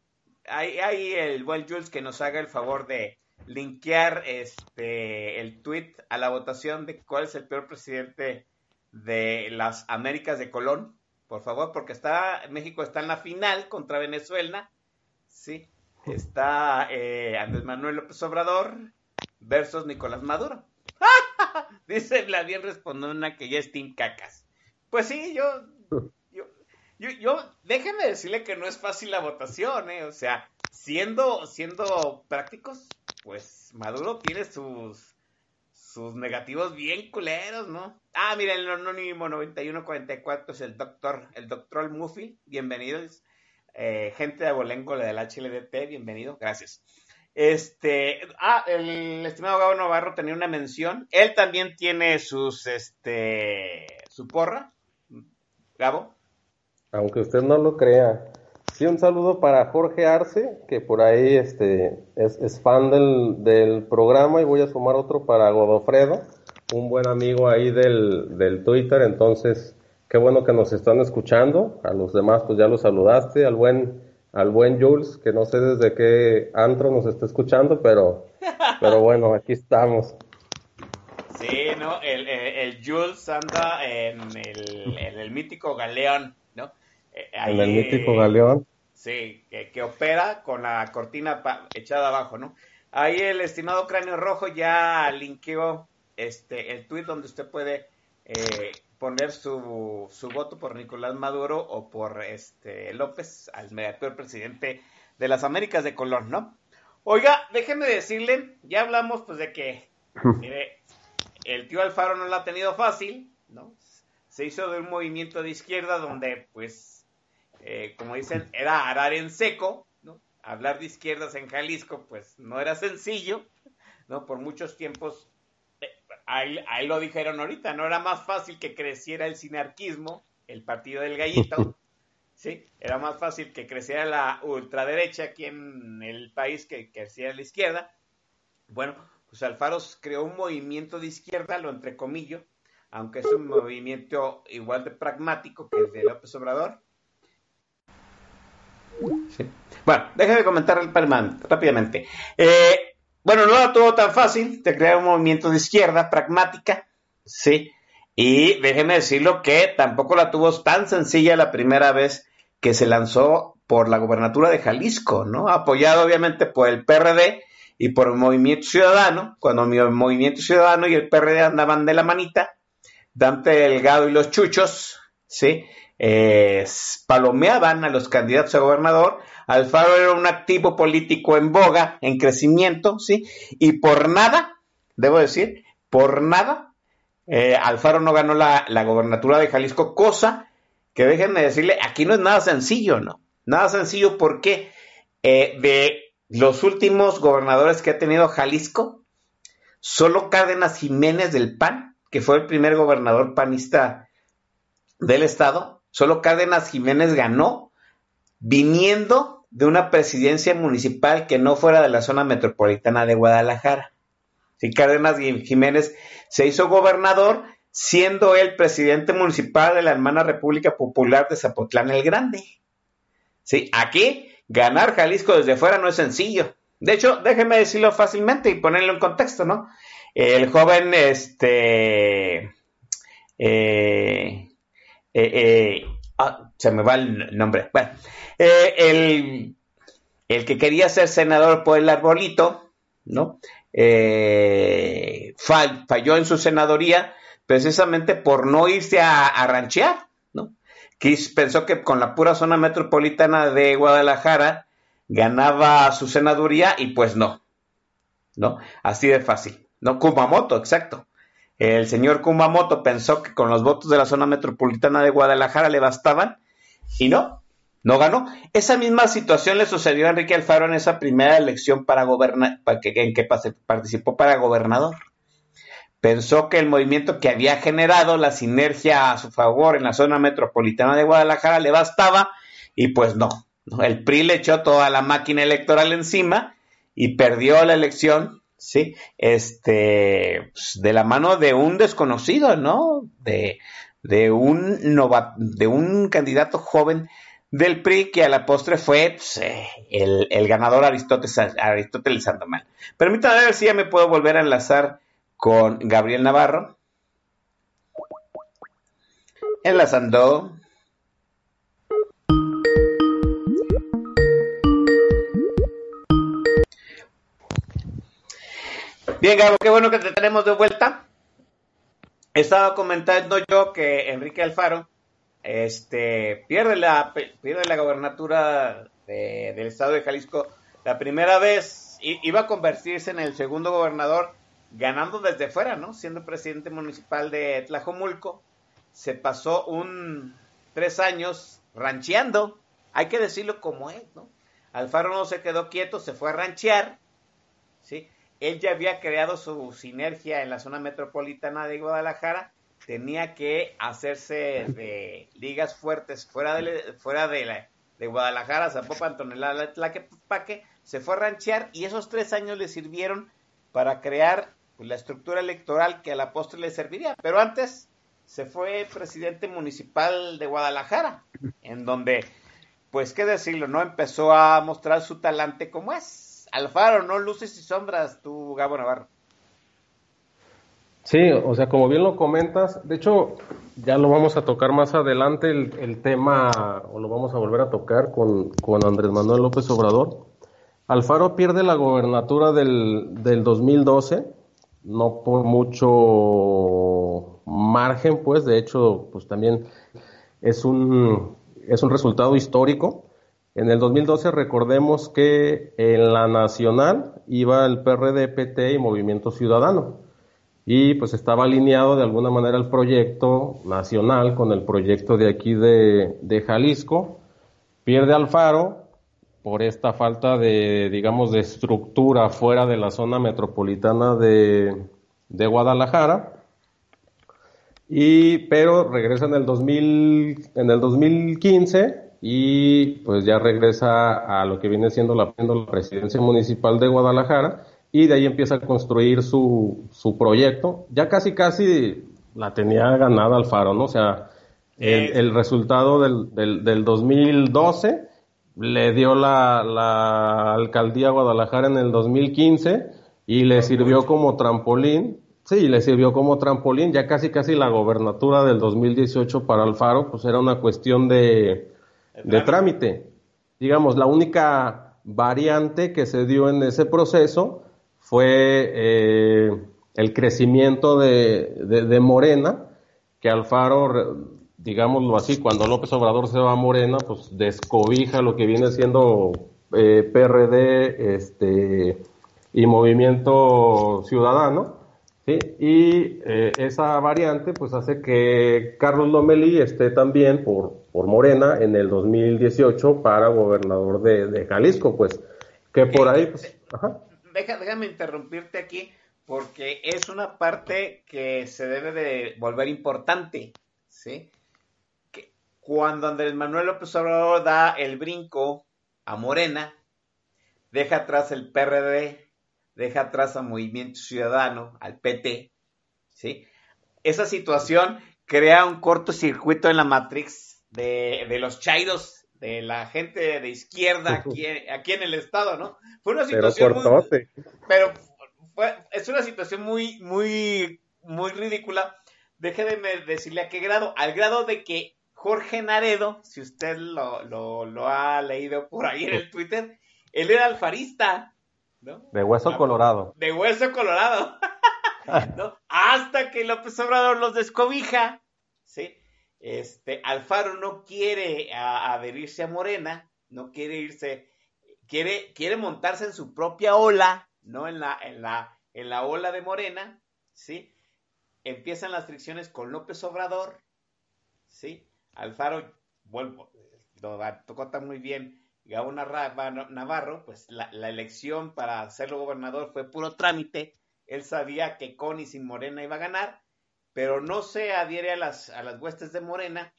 Ahí el buen Jules que nos haga el favor de linkear este el tweet a la votación de cuál es el peor presidente de las Américas de Colón, por favor, porque está México está en la final contra Venezuela, sí, está eh, Andrés Manuel López Obrador versus Nicolás Maduro. Dice bien respondió una que ya es Team Cacas. Pues sí, yo, yo, yo, yo, déjeme decirle que no es fácil la votación, ¿eh? O sea, siendo, siendo prácticos, pues Maduro tiene sus, sus negativos bien culeros, ¿no? Ah, mira, el anónimo 9144 es el doctor, el doctor Muffy, bienvenidos. Eh, gente de Abolengo, la del HLDT, bienvenido, gracias. Este, ah, el estimado Gabo Navarro tenía una mención. Él también tiene sus, este, su porra. Gabo. Aunque usted no lo crea. Sí, un saludo para Jorge Arce, que por ahí este, es, fan del, del, programa, y voy a sumar otro para Godofredo, un buen amigo ahí del, del Twitter. Entonces, qué bueno que nos están escuchando. A los demás, pues ya los saludaste. Al buen al buen Jules, que no sé desde qué antro nos está escuchando, pero, pero bueno, aquí estamos. Sí, ¿no? El, el, el Jules anda en el, en el, mítico galeón, ¿no? Ahí, en el mítico galeón. Sí, que, que opera con la cortina pa, echada abajo, ¿no? Ahí el estimado Cráneo Rojo ya linkeó este, el tweet donde usted puede eh, poner su, su, voto por Nicolás Maduro o por este López, al actual presidente de las Américas de Colón, ¿no? Oiga, déjeme decirle, ya hablamos pues de que mire, el tío Alfaro no lo ha tenido fácil, ¿no? Se hizo de un movimiento de izquierda donde pues, eh, como dicen, era arar en seco, ¿no? hablar de izquierdas en Jalisco, pues no era sencillo, ¿no? Por muchos tiempos, ahí, ahí, lo dijeron ahorita, no era más fácil que creciera el sinarquismo, el partido del gallito, ¿sí? Era más fácil que creciera la ultraderecha aquí en el país que creciera la izquierda. Bueno, pues Alfaro creó un movimiento de izquierda, lo entrecomillo, aunque es un movimiento igual de pragmático que el de López Obrador. Sí. Bueno, déjame comentar rápidamente. Eh, bueno, no era todo tan fácil de crear un movimiento de izquierda pragmática, sí. Y déjeme decirlo que tampoco la tuvo tan sencilla la primera vez que se lanzó por la gobernatura de Jalisco, ¿no? Apoyado obviamente por el PRD y por el Movimiento Ciudadano, cuando el Movimiento Ciudadano y el PRD andaban de la manita, Dante Delgado y los chuchos, ¿sí? Eh, palomeaban a los candidatos a gobernador. Alfaro era un activo político en boga, en crecimiento, ¿sí? Y por nada, debo decir, por nada, eh, Alfaro no ganó la, gobernatura de Jalisco, cosa que déjenme decirle, aquí no es nada sencillo, ¿no? Nada sencillo porque eh, de los últimos gobernadores que ha tenido Jalisco, solo Cárdenas Jiménez del PAN que fue el primer gobernador panista del estado, solo Cárdenas Jiménez ganó viniendo de una presidencia municipal que no fuera de la zona metropolitana de Guadalajara. Sí, Cárdenas Jiménez se hizo gobernador siendo él presidente municipal de la hermana República Popular de Zapotlán el Grande. Sí, aquí ganar Jalisco desde fuera no es sencillo. De hecho, déjeme decirlo fácilmente y ponerlo en contexto, ¿no? El joven, este, eh, eh, eh, ah, se me va el nombre. Bueno, el, el, que quería ser senador por el arbolito, ¿no? falló en su senadoría precisamente por no irse a, ranchear, ¿no? pensó que con la pura zona metropolitana de Guadalajara ganaba su senaduría y pues no, ¿no? Así de fácil. No, Kumamoto, exacto. El señor Kumamoto pensó que con los votos de la zona metropolitana de Guadalajara le bastaban y no, no ganó. Esa misma situación le sucedió a Enrique Alfaro en esa primera elección para gobernar, en que participó para gobernador. Pensó que el movimiento que había generado la sinergia a su favor en la zona metropolitana de Guadalajara le bastaba y pues no. El PRI le echó toda la máquina electoral encima y perdió la elección ¿sí? Este, pues, de la mano de un desconocido, ¿no? De, de, un, de un candidato joven del PRI que a la postre fue pues, eh, el, el, ganador Aristóteles, Aristóteles Sandomal. Permítame ver si ya me puedo volver a enlazar con Gabriel Navarro. Enlazando. Bien, Gabo, qué bueno que te tenemos de vuelta. Estaba comentando yo que Enrique Alfaro este, pierde, la, pierde la gobernatura del estado de Jalisco la primera vez. Iba a convertirse en el segundo gobernador ganando desde fuera, ¿no? Siendo presidente municipal de Tlajomulco. Se pasó un tres años rancheando. Hay que decirlo como es, ¿no? Alfaro no se quedó quieto, se fue a ranchear, ¿sí? Él ya había creado su sinergia en la zona metropolitana de Guadalajara, tenía que hacerse de ligas fuertes fuera de, fuera de, la, de Guadalajara, Zapopan, Tonelada, Tlaquepaque, se fue a ranchear y esos tres años le sirvieron para crear la estructura electoral que a la postre le serviría. Pero antes se fue presidente municipal de Guadalajara, en donde, pues qué decirlo, no empezó a mostrar su talante como es Alfaro, no luces y sombras, tú, Gabo Navarro. Sí, o sea, como bien lo comentas, de hecho, ya lo vamos a tocar más adelante el, tema, o lo vamos a volver a tocar con, Andrés Manuel López Obrador. Alfaro pierde la gobernatura del, del 2012, no por mucho margen, pues, de hecho, pues también es un, es un resultado histórico. En el 2012 recordemos que en la nacional iba el PRD, PT y Movimiento Ciudadano. Y pues estaba alineado de alguna manera el proyecto nacional con el proyecto de aquí de, Jalisco. Pierde Alfaro, por esta falta de, digamos, de estructura fuera de la zona metropolitana de, de Guadalajara. Y, pero regresa en el 2000, en el 2015 y pues ya regresa a lo que viene siendo la, la presidencia municipal de Guadalajara y de ahí empieza a construir su, su proyecto. Ya casi casi la tenía ganada Alfaro, ¿no? O sea, el, el resultado del, del, del 2012 le dio la, la alcaldía a Guadalajara en el 2015 y le sirvió como trampolín. Sí, le sirvió como trampolín. Ya casi casi la gobernatura del 2018 para Alfaro, pues era una cuestión de, de trámite. Digamos, la única variante que se dio en ese proceso fue eh, el crecimiento de, de, de Morena, que Alfaro digámoslo así, cuando López Obrador se va a Morena, pues descobija lo que viene siendo eh, PRD este, y Movimiento Ciudadano, ¿sí? y eh, esa variante pues hace que Carlos Lomelí esté también por, por Morena en el 2018 para gobernador de, de Jalisco, pues que por ahí... Pues, ajá. Deja, déjame interrumpirte aquí porque es una parte que se debe de volver importante, ¿sí? cuando Andrés Manuel López Obrador da el brinco a Morena, deja atrás el PRD, deja atrás a Movimiento Ciudadano, al PT, ¿sí? Esa situación crea un cortocircuito en la Matrix de, de los chairos, de la gente de izquierda aquí, aquí, en el estado, ¿no? Fue una situación pero muy, pero fue, es una situación muy, muy, muy ridícula. Déjeme decirle a qué grado, al grado de que Jorge Naredo, si usted lo, lo, lo, ha leído por ahí en el Twitter, él era alfarista, ¿no? De hueso colorado. De hueso colorado. ¿no? Hasta que López Obrador los descobija, ¿sí? Este, Alfaro no quiere adherirse a Morena, no quiere irse, quiere, quiere montarse en su propia ola, ¿no? En la, en la, ola de Morena, ¿sí? Empiezan las fricciones con López Obrador, ¿sí? Alfaro, vuelvo, lo tocó muy bien Gabo Navarro, pues la, elección para hacerlo gobernador fue puro trámite. Él sabía que Connie sin Morena iba a ganar, pero no se adhiere a las, a las huestes de Morena,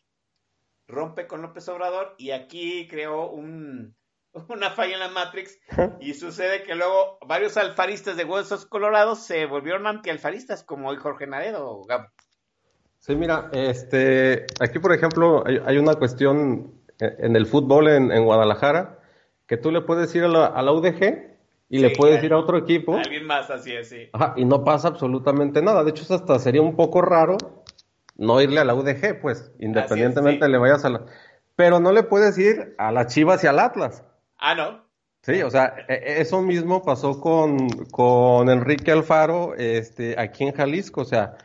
rompe con López Obrador y aquí creó un, una falla en la Matrix y sucede que luego varios alfaristas de huesos colorados se volvieron antialfaristas como hoy Jorge Naredo, Gabo. Sí, mira, este, aquí por ejemplo hay, hay una cuestión en el fútbol en, en, Guadalajara que tú le puedes ir a la, a la UDG y sí, le puedes ir a otro equipo. Alguien más, así es, sí. Ajá, y no pasa absolutamente nada. De hecho, hasta sería un poco raro no irle a la UDG, pues, independientemente es, sí. le vayas a la... Pero no le puedes ir a las Chivas y al Atlas. Ah, ¿no? Sí, o sea, eso mismo pasó con, con Enrique Alfaro este, aquí en Jalisco. O sea,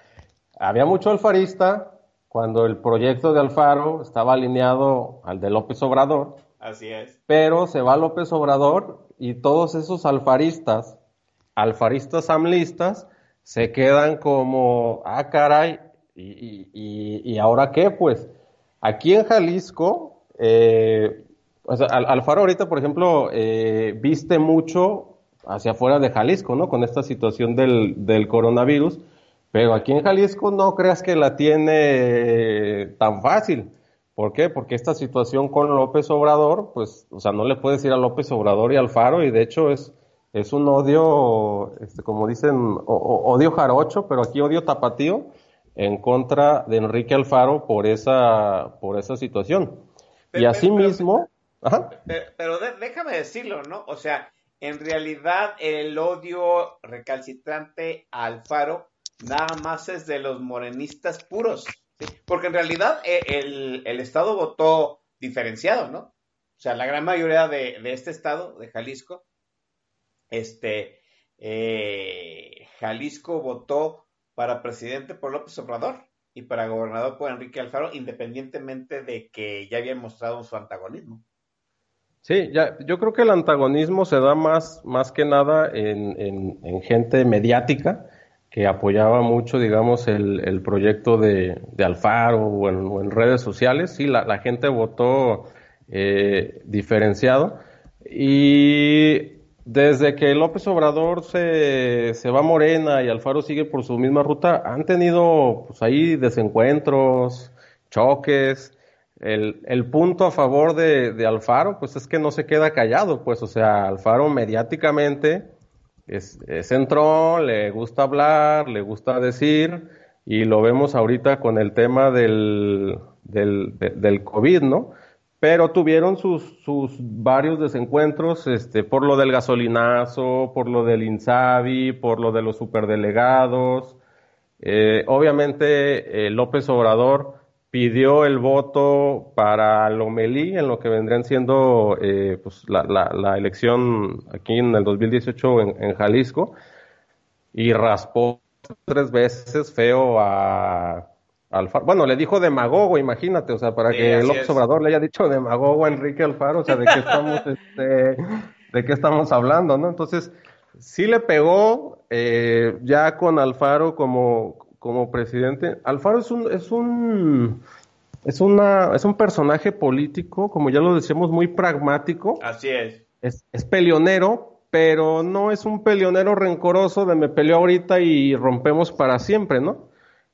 había mucho alfarista cuando el proyecto de Alfaro estaba alineado al de López Obrador. Así es. Pero se va López Obrador y todos esos alfaristas, alfaristas amlistas, se quedan como, ah, caray, ¿y, y, y ahora qué? Pues aquí en Jalisco, eh, o sea, Alfaro ahorita, por ejemplo, eh, viste mucho hacia afuera de Jalisco, ¿no? Con esta situación del, del coronavirus pero aquí en Jalisco no creas que la tiene tan fácil. ¿Por qué? Porque esta situación con López Obrador, pues, o sea, no le puedes ir a López Obrador y Alfaro, y de hecho es, es un odio, este, como dicen, o, odio jarocho, pero aquí odio tapatío en contra de Enrique Alfaro por esa, por esa situación. Pero, y así pero, mismo. Pero, pero de, déjame decirlo, ¿no? O sea, en realidad el odio recalcitrante a Alfaro nada más es de los morenistas puros. Porque en realidad eh, el, Estado votó diferenciado, ¿no? O sea, la gran mayoría de, este Estado, de Jalisco, este, eh, Jalisco votó para presidente por López Obrador y para gobernador por Enrique Alfaro, independientemente de que ya habían mostrado su antagonismo. Sí, ya, yo creo que el antagonismo se da más, más que nada en gente mediática, que apoyaba mucho, digamos, el, el proyecto de, de Alfaro o en, o en, redes sociales. Sí, la, la gente votó eh, diferenciado. y desde que López Obrador se, se va Morena y Alfaro sigue por su misma ruta, han tenido pues ahí desencuentros, choques. El, el punto a favor de, de, Alfaro, pues es que no se queda callado, pues, o sea, Alfaro mediáticamente es, es le gusta hablar, le gusta decir, y lo vemos ahorita con el tema del, del, del COVID, ¿no? pero tuvieron sus, sus varios desencuentros este, por lo del gasolinazo, por lo del INSABI, por lo de los superdelegados. Eh, obviamente eh, López Obrador pidió el voto para Lomelí en lo que vendrían siendo eh, pues, la, la, la, elección aquí en el 2018 en, en Jalisco y raspó tres veces feo a Alfaro. Bueno, le dijo demagogo, imagínate, o sea, para que el Obrador le haya dicho demagogo a Enrique Alfaro, o sea, de qué estamos, este, de qué estamos hablando, ¿no? Entonces, sí le pegó eh, ya con Alfaro como, como presidente. Alfaro es un, es un, es una, es un personaje político, como ya lo decíamos, muy pragmático. Así es. Es, es peleonero, pero no es un peleonero rencoroso de me peleo ahorita y rompemos para siempre, ¿no?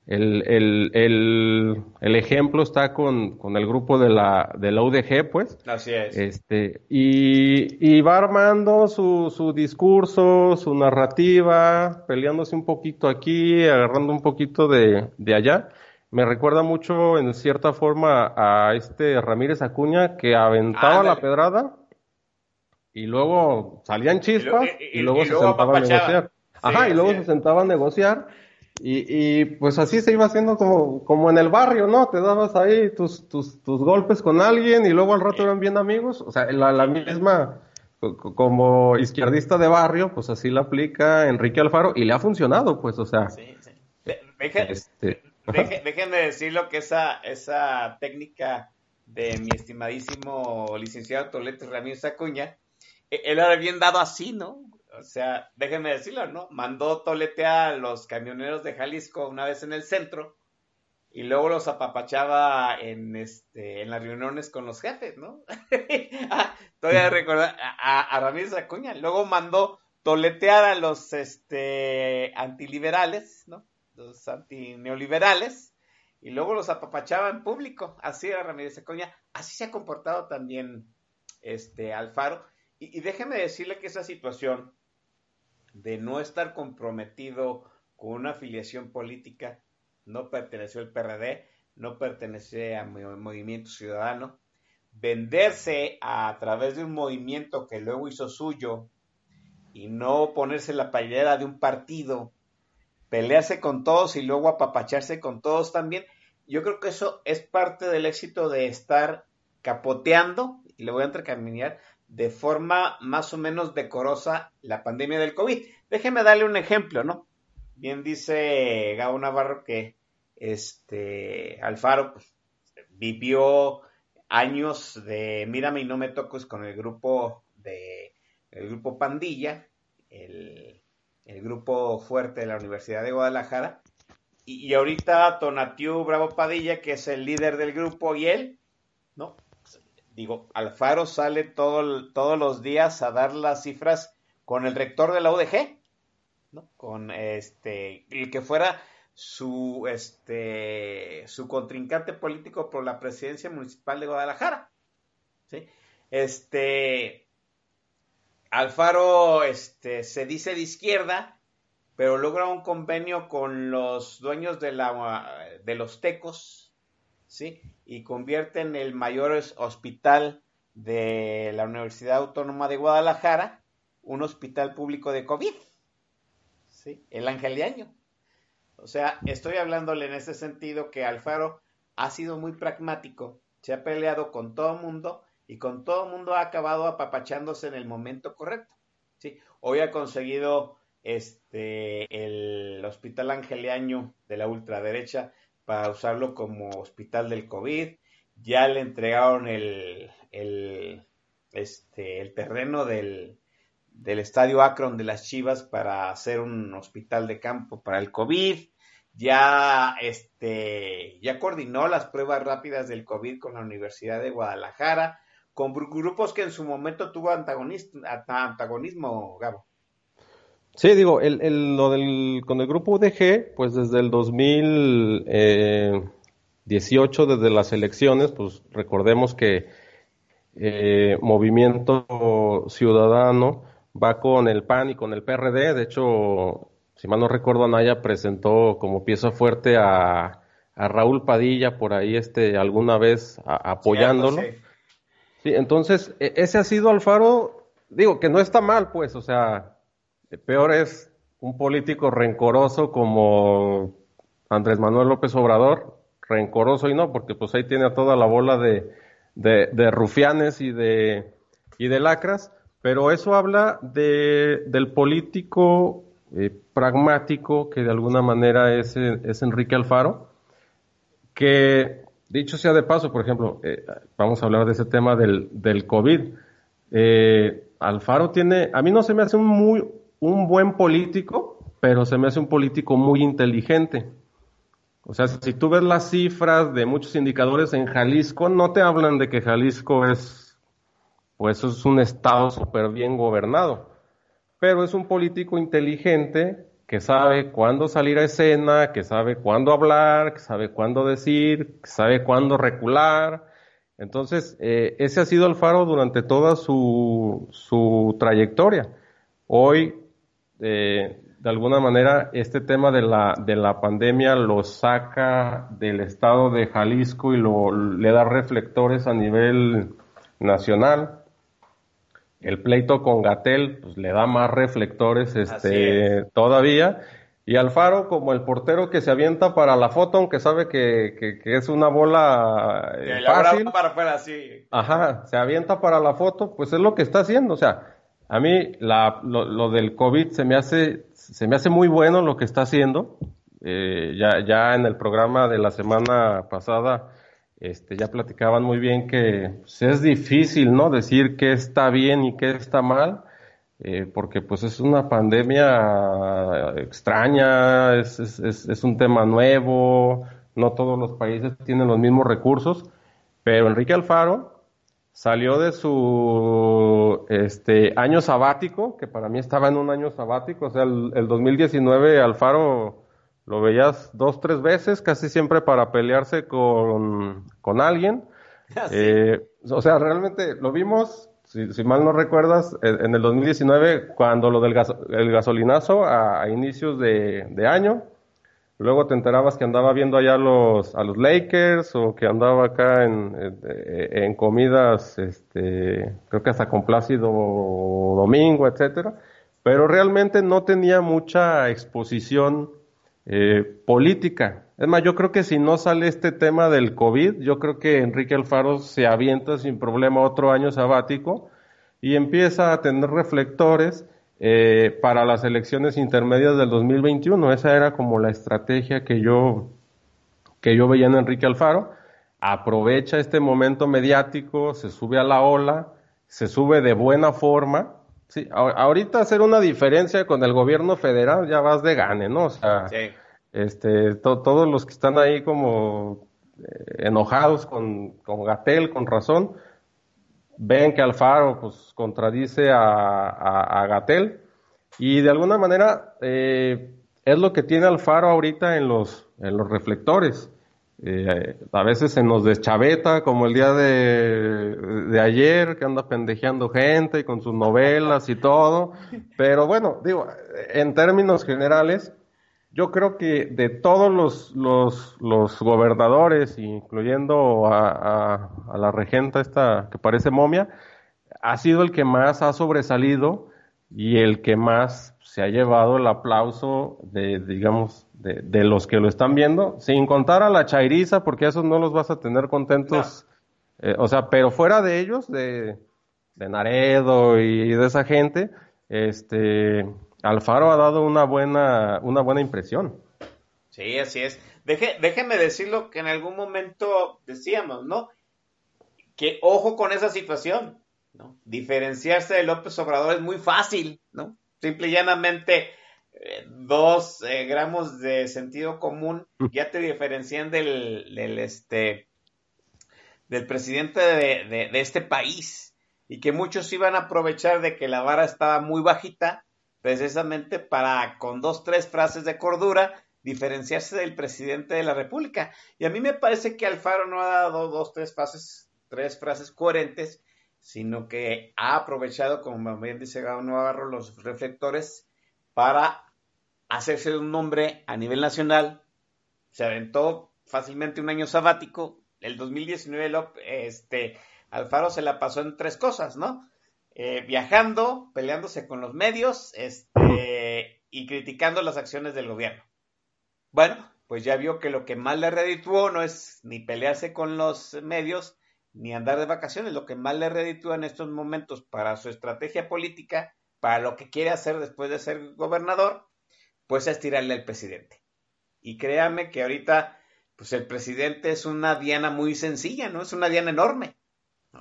El, el, el, el, ejemplo está con, con, el grupo de la, de la UDG, pues. Así es. Este, y, y va armando su, su discurso, su narrativa, peleándose un poquito aquí, agarrando un poquito de, de allá. Me recuerda mucho, en cierta forma, a este Ramírez Acuña que aventaba ah, la pedrada y luego salían chispas y, y, y luego, se sentaba a negociar. Sí, Ajá, y luego se sentaba a negociar y, y, pues así se iba haciendo como, como en el barrio, ¿no? Te dabas ahí tus, tus, tus golpes con alguien y luego al rato eran bien amigos. O sea, la, la misma, como izquierdista de barrio, pues así la aplica Enrique Alfaro y le ha funcionado, pues, o sea. Sí, sí. Dejen, este, déjenme decirlo que esa, esa técnica de mi estimadísimo licenciado Tolete Ramírez Acuña, e, él era bien dado así, ¿no? O sea, déjenme decirlo, ¿no? Mandó toletear a los camioneros de Jalisco una vez en el centro y luego los apapachaba en este en las reuniones con los jefes, ¿no? ah, todavía recordar a, a, Ramírez Acuña. Luego mandó toletear a los este antiliberales, ¿no? Los antineoliberales y luego los apapachaba en público. Así era Ramírez Acuña. Así se ha comportado también este Alfaro. Y, y déjeme decirle que esa situación de no estar comprometido con una afiliación política, no perteneció al PRD, no pertenece a Movimiento Ciudadano, venderse a, través de un movimiento que luego hizo suyo y no ponerse la payera de un partido, pelearse con todos y luego apapacharse con todos también, yo creo que eso es parte del éxito de estar capoteando, y le voy a entrecaminar, de forma más o menos decorosa la pandemia del COVID. Déjeme darle un ejemplo, ¿no? Bien dice Gabo Navarro que este Alfaro pues, vivió años de Mírame y no me toques con el grupo de el grupo Pandilla, el, el grupo fuerte de la Universidad de Guadalajara, y, y ahorita Tonatiu Bravo Padilla, que es el líder del grupo, y él, ¿no? Digo, Alfaro sale todo, todos los días a dar las cifras con el rector de la UDG, ¿no? Con este, el que fuera su, este, su contrincante político por la presidencia municipal de Guadalajara, ¿sí? Este, Alfaro, este, se dice de izquierda, pero logra un convenio con los dueños de la, de los tecos, ¿sí? Y convierten el mayor hospital de la Universidad Autónoma de Guadalajara, un hospital público de COVID, ¿sí? El Angeliaño. O sea, estoy hablándole en ese sentido que Alfaro ha sido muy pragmático, se ha peleado con todo mundo y con todo mundo ha acabado apapachándose en el momento correcto. ¿sí? Hoy ha conseguido este, el Hospital Angeliaño de la ultraderecha para usarlo como hospital del COVID. Ya le entregaron el, el, este, el terreno del, del estadio Akron de las Chivas para hacer un hospital de campo para el COVID. Ya, este, ya coordinó las pruebas rápidas del COVID con la Universidad de Guadalajara. con grupos que en su momento tuvo antagonismo, Gabo. Sí, digo, el, el, lo del, con el grupo UDG, pues desde el 2018, desde las elecciones, pues recordemos que eh, Movimiento Ciudadano va con el PAN y con el PRD. De hecho, si mal no recuerdo, Anaya presentó como pieza fuerte a, a Raúl Padilla por ahí este alguna vez apoyándolo. Sí, entonces e, ese ha sido Alfaro, digo que no está mal, pues, o sea, peor es un político rencoroso como Andrés Manuel López Obrador, rencoroso y no, porque pues ahí tiene a toda la bola de, de, rufianes y de, y de lacras, pero eso habla de, del político eh, pragmático que de alguna manera es, es Enrique Alfaro, que dicho sea de paso, por ejemplo, eh, vamos a hablar de ese tema del, del COVID. Eh, Alfaro tiene, a mí no se me hace un muy, un buen político, pero se me hace un político muy inteligente. O sea, si tú ves las cifras de muchos indicadores en Jalisco, no te hablan de que Jalisco es, pues es un estado súper bien gobernado, pero es un político inteligente que sabe cuándo salir a escena, que sabe cuándo hablar, que sabe cuándo decir, que sabe cuándo recular. Entonces, eh, ese ha sido el faro durante toda su, su trayectoria. Hoy eh, de alguna manera este tema de la, de la pandemia lo saca del estado de Jalisco y lo, le da reflectores a nivel nacional. El pleito con Gatel pues, le da más reflectores este, todavía. Y Alfaro como el portero que se avienta para la foto, aunque sabe que, es una bola eh, fácil. Para afuera, sí. Ajá, se avienta para la foto, pues es lo que está haciendo. O sea, a mí la, lo, del COVID se me hace, se me hace muy bueno lo que está haciendo. Eh, ya, ya en el programa de la semana pasada este, ya platicaban muy bien que pues, es difícil no decir qué está bien y qué está mal. Eh, porque pues es una pandemia extraña, es, un tema nuevo, no todos los países tienen los mismos recursos, pero Enrique Alfaro salió de su este año sabático, que para mí estaba en un año sabático, o sea, el, 2019 Alfaro lo veías dos, tres veces, casi siempre para pelearse con, con alguien. Ah, eh, o sea, realmente lo vimos, si, mal no recuerdas, en, el 2019, cuando lo del el gasolinazo a, inicios de, de año, Luego te enterabas que andaba viendo allá los, a los Lakers o que andaba acá en, en, comidas, este, creo que hasta con Plácido Domingo, etcétera. Pero realmente no tenía mucha exposición eh, política. Es más, yo creo que si no sale este tema del COVID, yo creo que Enrique Alfaro se avienta sin problema otro año sabático y empieza a tener reflectores eh, para las elecciones intermedias del 2021. Esa era como la estrategia que yo, que yo veía en Enrique Alfaro. Aprovecha este momento mediático, se sube a la ola, se sube de buena forma. Sí, ahorita hacer una diferencia con el gobierno federal ya vas de gane, ¿no? O sea, este, todos los que están ahí como eh, enojados con, con Gatel, con razón, ven que Alfaro pues contradice a, a, Gatel y de alguna manera eh, es lo que tiene Alfaro ahorita en los, en los reflectores. Eh, a veces se nos deschaveta, como el día de, de, ayer, que anda pendejeando gente y con sus novelas y todo. Pero bueno, digo, en términos generales, yo creo que de todos los, los, los gobernadores, incluyendo a, a, la regenta esta que parece momia, ha sido el que más ha sobresalido y el que más se ha llevado el aplauso de, digamos, de, de los que lo están viendo, sin contar a la chairiza, porque esos no los vas a tener contentos. Eh, o sea, pero fuera de ellos, de, de Naredo y de esa gente, este, Alfaro ha dado una buena, una buena impresión. Sí, así es. Deje, déjeme decirlo que en algún momento decíamos, ¿no? Que ojo con esa situación, ¿no? Diferenciarse de López Obrador es muy fácil, ¿no? Simple y llanamente eh, dos eh, gramos de sentido común ya te diferencian del, este del presidente de, de, este país y que muchos iban a aprovechar de que la vara estaba muy bajita precisamente para con dos, tres frases de cordura diferenciarse del presidente de la República. Y a mí me parece que Alfaro no ha dado dos, tres frases, tres frases coherentes, sino que ha aprovechado, como bien dice Gabo Navarro, los reflectores para hacerse un nombre a nivel nacional. Se aventó fácilmente un año sabático. El 2019 este, Alfaro se la pasó en tres cosas, ¿no? Eh, viajando, peleándose con los medios este, y criticando las acciones del gobierno. Bueno, pues ya vio que lo que más le redituó no es ni pelearse con los medios ni andar de vacaciones. Lo que más le reditúa en estos momentos para su estrategia política, para lo que quiere hacer después de ser gobernador, pues es tirarle al presidente. Y créame que ahorita, pues el presidente es una diana muy sencilla, ¿no? Es una diana enorme.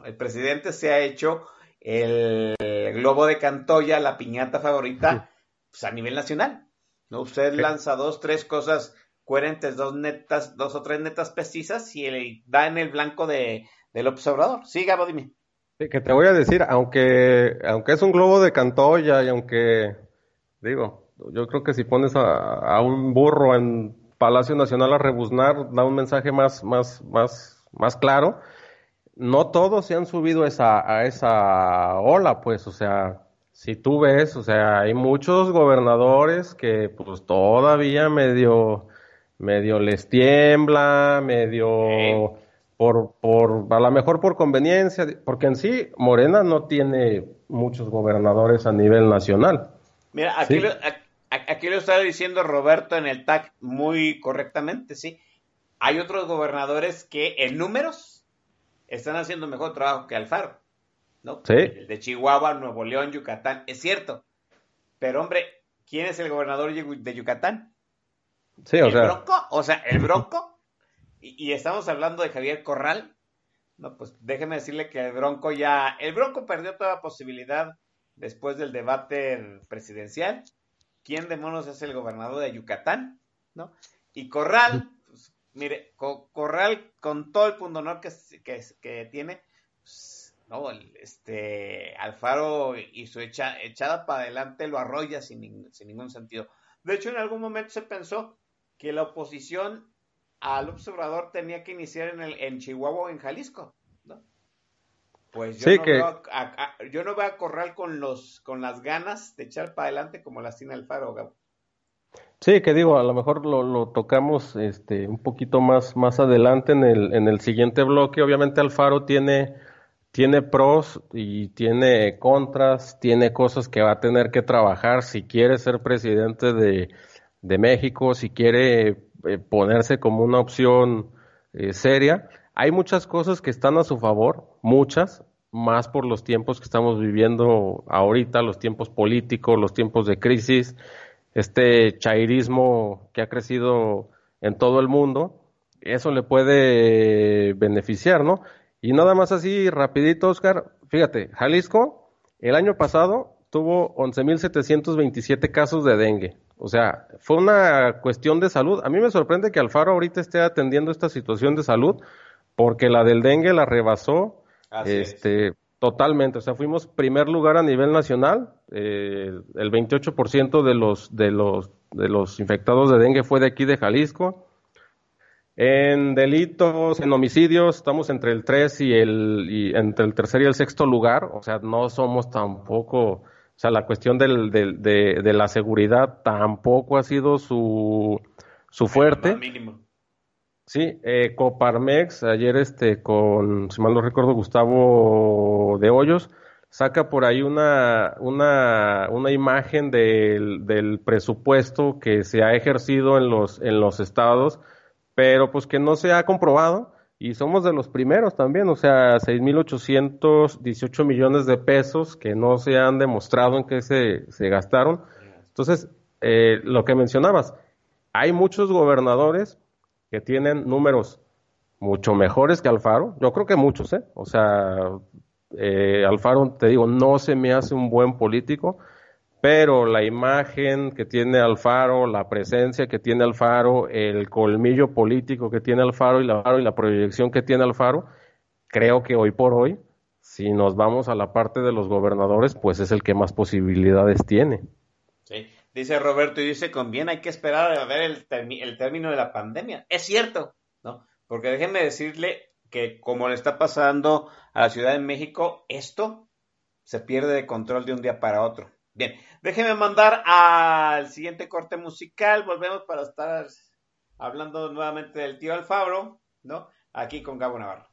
El presidente se ha hecho el globo de Cantoya, la piñata favorita, pues a nivel nacional. ¿no? Usted lanza dos, tres cosas coherentes, dos netas, dos o tres netas precisas y le da en el blanco de, del observador. Sí, Gabo, dime. que te voy a decir, aunque, aunque es un globo de Cantoya y aunque, digo, yo creo que si pones a, un burro en Palacio Nacional a rebuznar, da un mensaje más, más, más, más claro. No todos se han subido esa, a esa ola, pues, o sea, si tú ves, o sea, hay muchos gobernadores que pues todavía medio, medio les tiembla, medio por, por, a lo mejor por conveniencia, porque en sí Morena no tiene muchos gobernadores a nivel nacional. Mira, aquí, lo, aquí lo está diciendo Roberto en el TAC muy correctamente, sí. Hay otros gobernadores que en números están haciendo mejor trabajo que Alfaro. El de Chihuahua, Nuevo León, Yucatán, es cierto. Pero hombre, ¿quién es el gobernador de Yucatán? Sí, o ¿El sea. Bronco? O sea, el Bronco. Y, estamos hablando de Javier Corral. No, pues déjeme decirle que el Bronco ya. El Bronco perdió toda posibilidad después del debate presidencial. ¿Quién demonios es el gobernador de Yucatán? ¿No? Y Corral, mire, Corral, con todo el punto honor que, que, que tiene, pues, no, este Alfaro y su echada para adelante lo arrolla sin, sin, ningún sentido. De hecho, en algún momento se pensó que la oposición al observador tenía que iniciar en, el, en Chihuahua o en Jalisco, ¿no? Pues yo, no veo a, yo no veo a Corral con, los, con las ganas de echar para adelante como las tiene Alfaro, Gabo. Sí, que digo, a lo mejor lo, tocamos este, un poquito más, más adelante en el, en el siguiente bloque. Obviamente Alfaro tiene tiene pros y tiene contras, tiene cosas que va a tener que trabajar si quiere ser presidente de, México, si quiere eh, ponerse como una opción eh, seria. Hay muchas cosas que están a su favor, muchas, más por los tiempos que estamos viviendo ahorita, los tiempos políticos, los tiempos de crisis, este chairismo que ha crecido en todo el mundo, eso le puede beneficiar, ¿no? Y nada más así, rapidito, Oscar, fíjate, Jalisco el año pasado tuvo 11.727 casos de dengue. O sea, fue una cuestión de salud. A mí me sorprende que Alfaro ahorita esté atendiendo esta situación de salud, porque la del dengue la rebasó este, totalmente. O sea, fuimos primer lugar a nivel nacional. Eh, el 28% de los, de, los, de los infectados de dengue fue de aquí de Jalisco. En delitos, en homicidios, estamos entre el 3 y el, y entre el tercer y el sexto lugar, o sea, no somos tampoco, o sea, la cuestión del, de, de, la seguridad tampoco ha sido su, su fuerte. Mínimo. Sí, eh, Coparmex, ayer este, con, si mal no recuerdo, Gustavo de Hoyos, saca por ahí una, una, una imagen del, del presupuesto que se ha ejercido en los, en los estados pero pues que no se ha comprobado y somos de los primeros también, o sea, 6.818 millones de pesos que no se han demostrado en qué se, se gastaron. Entonces, eh, lo que mencionabas, hay muchos gobernadores que tienen números mucho mejores que Alfaro, yo creo que muchos, ¿eh? O sea, eh, Alfaro, te digo, no se me hace un buen político, pero la imagen que tiene Alfaro, la presencia que tiene Alfaro, el colmillo político que tiene Alfaro y la, y la proyección que tiene Alfaro, creo que hoy por hoy, si nos vamos a la parte de los gobernadores, pues es el que más posibilidades tiene. Dice Roberto, y dice, conviene, hay que esperar a ver el, el término de la pandemia. Es cierto, ¿no? Porque déjenme decirle que como le está pasando a la Ciudad de México, esto se pierde de control de un día para otro. Bien, déjenme mandar al siguiente corte musical. Volvemos para estar hablando nuevamente del tío Alfabro, ¿no? Aquí con Gabo Navarro.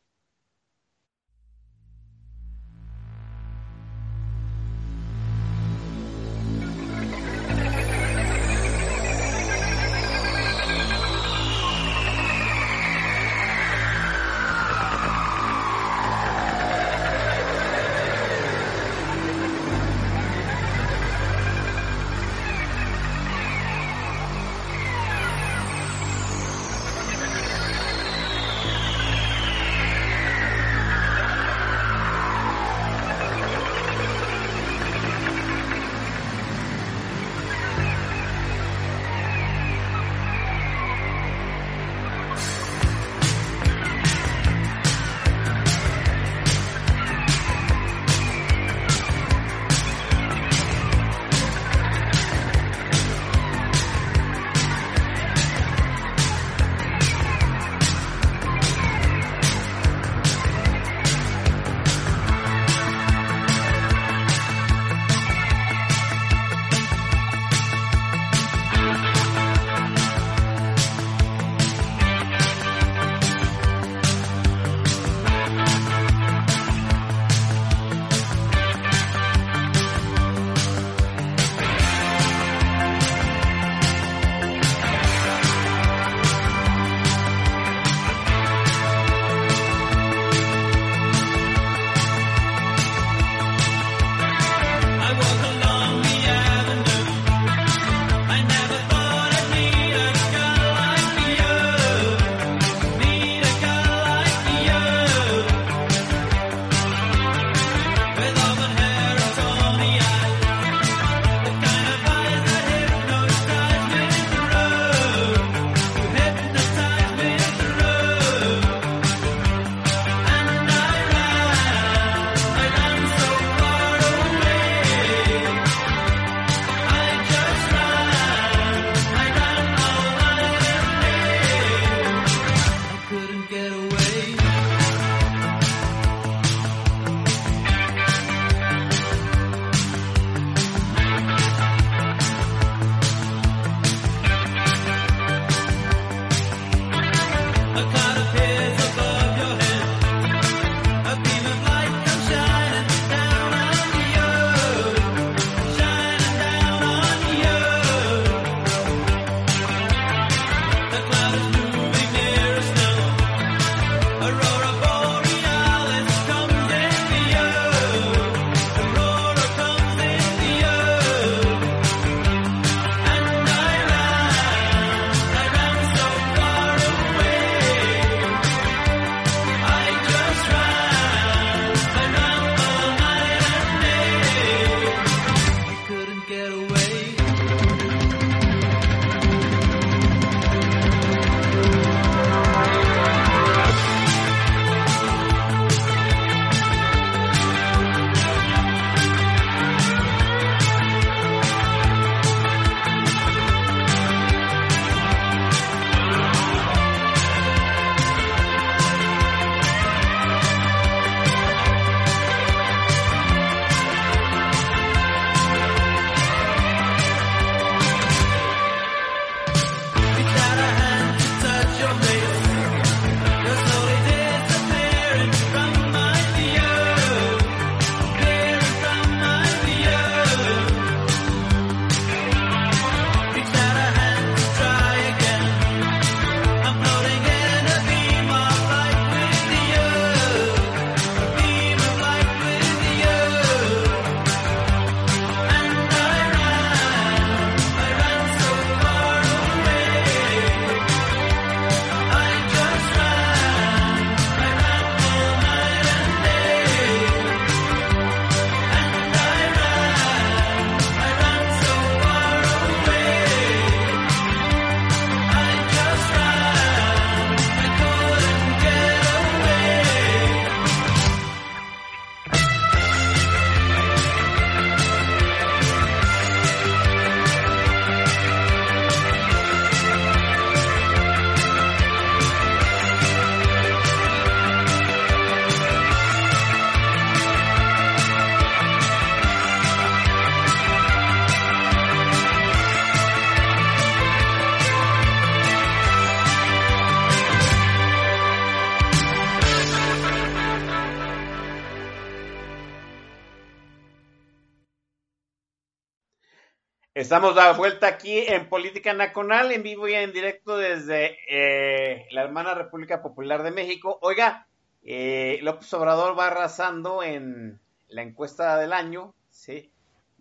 Estamos de vuelta aquí en Política Nacional, en vivo y en directo desde eh, la hermana República Popular de México. Oiga, eh, López Obrador va arrasando en la encuesta del año, ¿sí?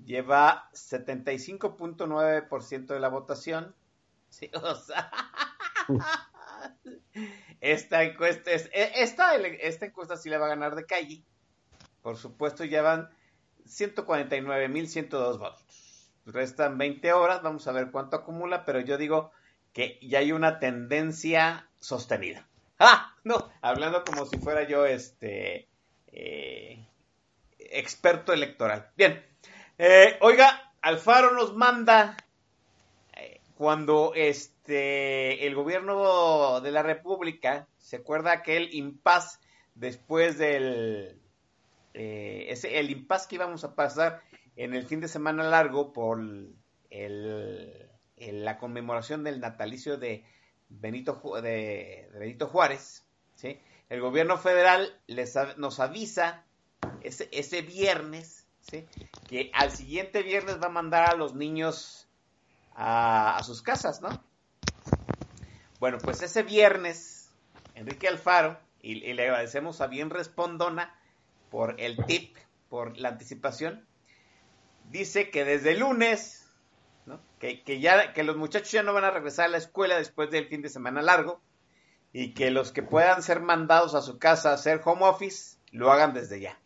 Lleva 75.9% de la votación, ¿sí? Esta encuesta, es, e, esta, esta encuesta sí la va a ganar de calle. Por supuesto, llevan 149.102 votos restan 20 horas, vamos a ver cuánto acumula, pero yo digo que ya hay una tendencia sostenida. ¡Ah! No, hablando como si fuera yo este eh, experto electoral. Bien, eh, oiga, Alfaro nos manda eh, cuando este el gobierno de la República se acuerda aquel impas después del ese, el impas que íbamos a pasar en el fin de semana largo por el, la conmemoración del natalicio de Benito, de, Benito Juárez, ¿sí? el gobierno federal les, nos avisa ese, viernes que al siguiente viernes va a mandar a los niños a, a sus casas, ¿no? Bueno, pues ese viernes, Enrique Alfaro, y, y, le agradecemos a Bien Respondona por el tip, por la anticipación, dice que desde el lunes, que, ya, que los muchachos ya no van a regresar a la escuela después del fin de semana largo y que los que puedan ser mandados a su casa a hacer home office lo hagan desde ya.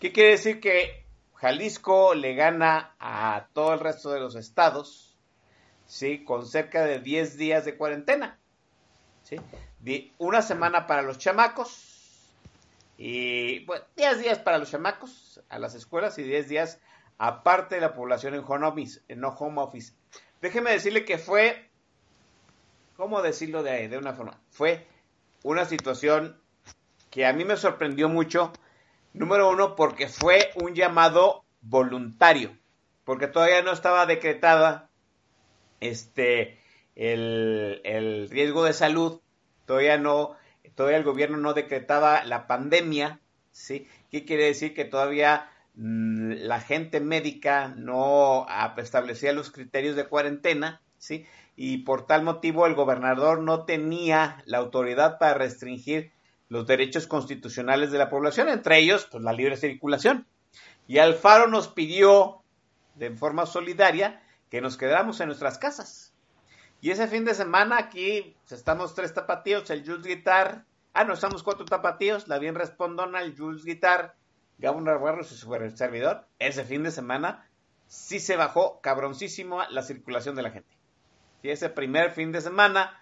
¿Qué quiere decir? Que Jalisco le gana a todo el resto de los estados, ¿sí? Con cerca de 10 días de cuarentena, ¿sí? Una semana para los chamacos y, bueno, 10 días para los chamacos a las escuelas y 10 días aparte de la población en home office. Déjeme decirle que fue, ¿cómo decirlo de, de una forma? Fue una situación que a mí me sorprendió mucho, número uno, porque fue un llamado voluntario, porque todavía no estaba decretada este, el, el riesgo de salud, todavía no, todavía el gobierno no decretaba la pandemia, ¿sí? ¿Qué quiere decir? Que todavía la gente médica no establecía los criterios de cuarentena, ¿sí? Y por tal motivo el gobernador no tenía la autoridad para restringir los derechos constitucionales de la población, entre ellos, pues, la libre circulación. Y Alfaro nos pidió, de forma solidaria, que nos quedáramos en nuestras casas. Y ese fin de semana aquí pues, estamos tres tapatíos, el Jules Guitar, ah, no, estamos cuatro tapatíos, la bien respondona, el Jules Guitar, Gabo Navarro, su super servidor, ese fin de semana sí se bajó cabroncísimo la circulación de la gente. Y ese primer fin de semana,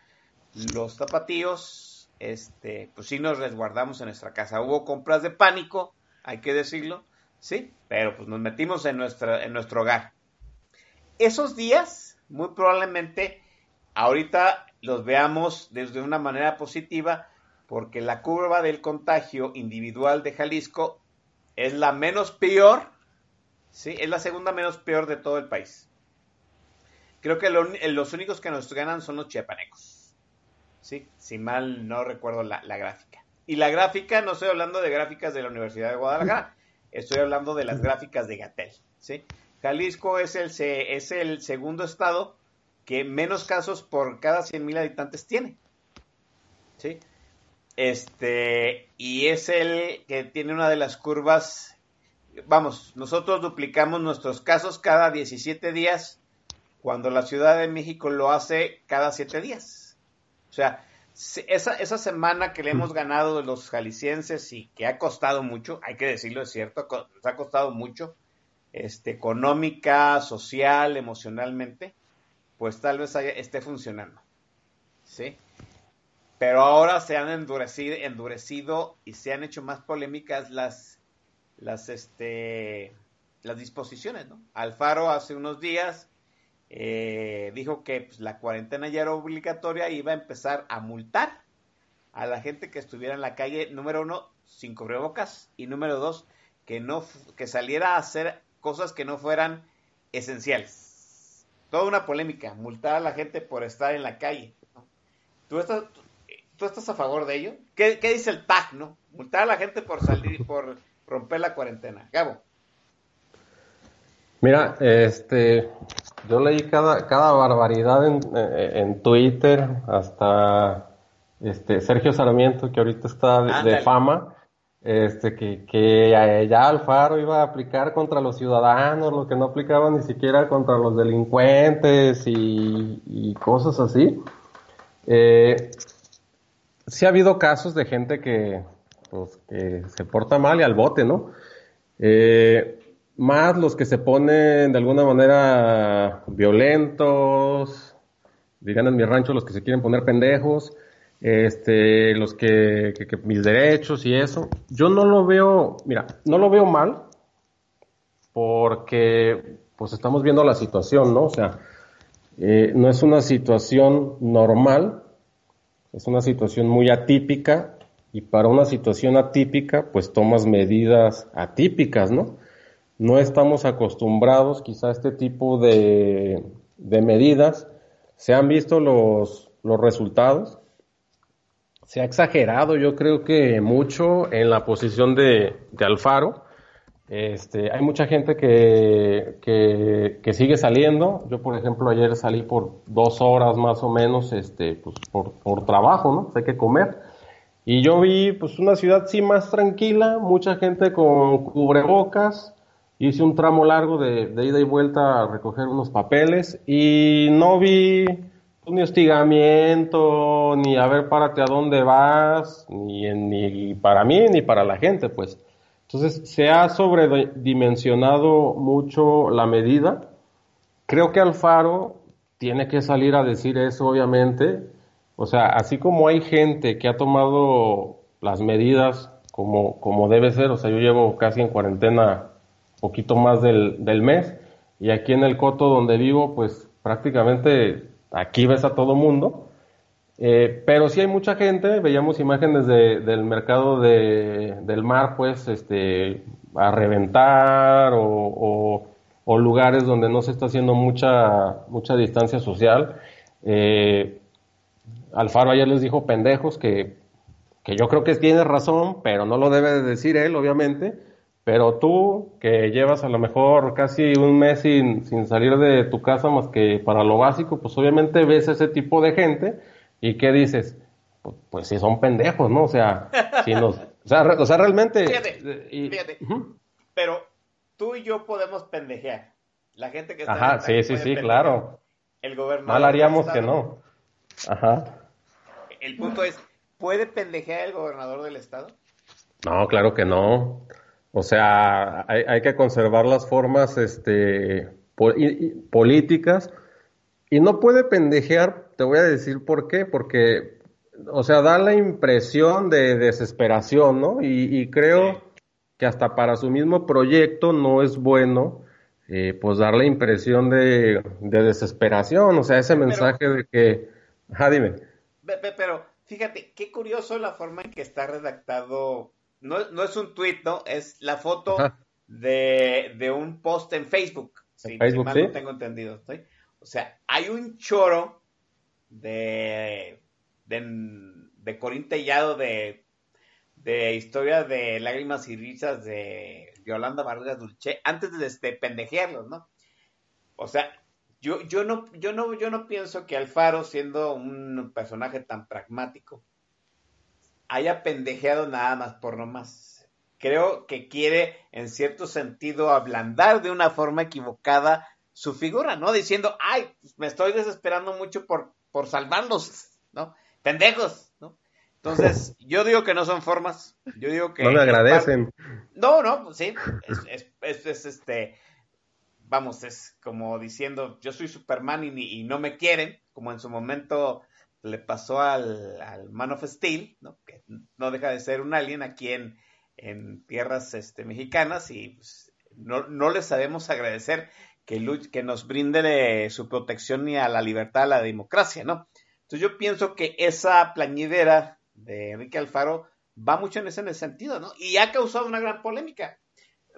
los zapatillos, este, pues sí nos resguardamos en nuestra casa. Hubo compras de pánico, hay que decirlo, sí, pero pues nos metimos en, nuestra, en nuestro hogar. Esos días, muy probablemente, ahorita los veamos desde una manera positiva, porque la curva del contagio individual de Jalisco es la menos peor, ¿sí? Es la segunda menos peor de todo el país. Creo que los únicos que nos ganan son los chiapanecos, ¿sí? Si mal no recuerdo la, gráfica. Y la gráfica, no estoy hablando de gráficas de la Universidad de Guadalajara, estoy hablando de las gráficas de Gatel, ¿sí? Jalisco es el, es el segundo estado que menos casos por cada 100.000 habitantes tiene. ¿Sí? Este, y es el que tiene una de las curvas, vamos, nosotros duplicamos nuestros casos cada 17 días, cuando la Ciudad de México lo hace cada 7 días. O sea, esa, esa semana que le hemos ganado de los jaliscienses y que ha costado mucho, hay que decirlo, es cierto, nos ha costado mucho, este, económica, social, emocionalmente, pues tal vez esté funcionando. ¿Sí? Pero ahora se han endurecido, endurecido y se han hecho más polémicas las, las, este, las disposiciones, ¿no? Alfaro hace unos días eh, dijo que pues, la cuarentena ya era obligatoria y iba a empezar a multar a la gente que estuviera en la calle, número uno, sin cubrebocas, y número dos, que no que saliera a hacer cosas que no fueran esenciales. Toda una polémica, multar a la gente por estar en la calle. Tú estás, ¿Tú estás a favor de ello? ¿Qué, dice el TAC, no? Multar a la gente por salir, y por romper la cuarentena. Gabo. Mira, este, yo leí cada, cada barbaridad en, eh, en Twitter, hasta este Sergio Sarmiento, que ahorita está de, Ándale. fama, este que, que ya ya Alfaro iba a aplicar contra los ciudadanos, lo que no aplicaba ni siquiera contra los delincuentes y, y cosas así. Eh, sí ha habido casos de gente que, pues, que se porta mal y al bote, ¿no? Eh, más los que se ponen de alguna manera violentos, digan en mi rancho los que se quieren poner pendejos, este, los que, que- mis derechos y eso. Yo no lo veo, mira, no lo veo mal porque pues estamos viendo la situación, ¿no? O sea, eh, no es una situación normal, es una situación muy atípica y para una situación atípica pues tomas medidas atípicas, ¿no? No estamos acostumbrados quizá a este tipo de, de medidas. Se han visto los, los resultados. Se ha exagerado, yo creo que mucho en la posición de, de Alfaro. Este, hay mucha gente que, que, que sigue saliendo. Yo, por ejemplo, ayer salí por dos horas más o menos, este, pues, por, por trabajo, ¿no? Hay que comer. Y yo vi, pues, una ciudad sí más tranquila, mucha gente con cubrebocas. Hice un tramo largo de, de ida y vuelta a recoger unos papeles y no vi pues, ni hostigamiento, ni a ver, párate a dónde vas, ni, ni para mí ni para la gente, pues. Entonces, se ha sobredimensionado mucho la medida. Creo que Alfaro tiene que salir a decir eso, obviamente. O sea, así como hay gente que ha tomado las medidas como, como debe ser, o sea, yo llevo casi en cuarentena poquito más del, del mes, y aquí en el coto donde vivo, pues prácticamente aquí ves a todo mundo. Eh, pero sí hay mucha gente, veíamos imágenes de- del mercado de- del mar, pues, este, a reventar o, lugares donde no se está haciendo mucha, mucha distancia social. Eh, Alfaro ayer les dijo pendejos que, que yo creo que tiene razón, pero no lo debe de decir él, obviamente. Pero tú, que llevas a lo mejor casi un mes sin, sin salir de tu casa más que para lo básico, pues obviamente ves ese tipo de gente y ¿qué dices? Pues, pues sí, son pendejos, ¿no? O sea, si nos, o sea, re- o sea, realmente... Fíjate, eh, y- fíjate. Ujú. Pero tú y yo podemos pendejear. La gente que está Ajá, sí, sí, sí, pendejear. claro. El gobernador Mal haríamos que no. Ajá. El punto es, ¿puede pendejear el gobernador del estado? No, claro que no. O sea, hay, hay que conservar las formas este, po- y- y- políticas y no puede pendejear, te voy a decir por qué, porque, o sea, da la impresión de desesperación, ¿no? Y, y creo Sí. que hasta para su mismo proyecto no es bueno, eh, pues dar la impresión de, de desesperación, o sea, ese mensaje de que, ajá, dime. Pero fíjate, qué curioso la forma en que está redactado. No, no es un tweet, ¿no? Es la foto Ajá. de, de un post en Facebook. En Facebook, mal sí. no tengo entendido. ¿sí? O sea, hay un choro de, de, de Corín Tellado de, de historia de lágrimas y risas de Yolanda Vargas Dulce antes de, de pendejearlos, ¿no? O sea, yo, yo no, yo no, yo no pienso que Alfaro, siendo un personaje tan pragmático, haya pendejeado nada más por nomás. Creo que quiere, en cierto sentido, ablandar de una forma equivocada su figura, ¿no? Diciendo, ay, pues, me estoy desesperando mucho por, por salvarlos, ¿no? Pendejos, ¿no? Entonces, yo digo que no son formas. Yo digo que. No me agradecen. No, no, pues sí. Es, es, es, es, este. Vamos, es como diciendo, yo soy Superman y, ni- y no me quieren, como en su momento le pasó al, al Man of Steel, ¿no? que no deja de ser un alien aquí en, en tierras este, mexicanas y pues, no, no le sabemos agradecer que, nos brinde su protección ni a la libertad, a la democracia, ¿no? Entonces yo pienso que esa plañidera de Enrique Alfaro va mucho en ese, en ese sentido, ¿no? Y ha causado una gran polémica.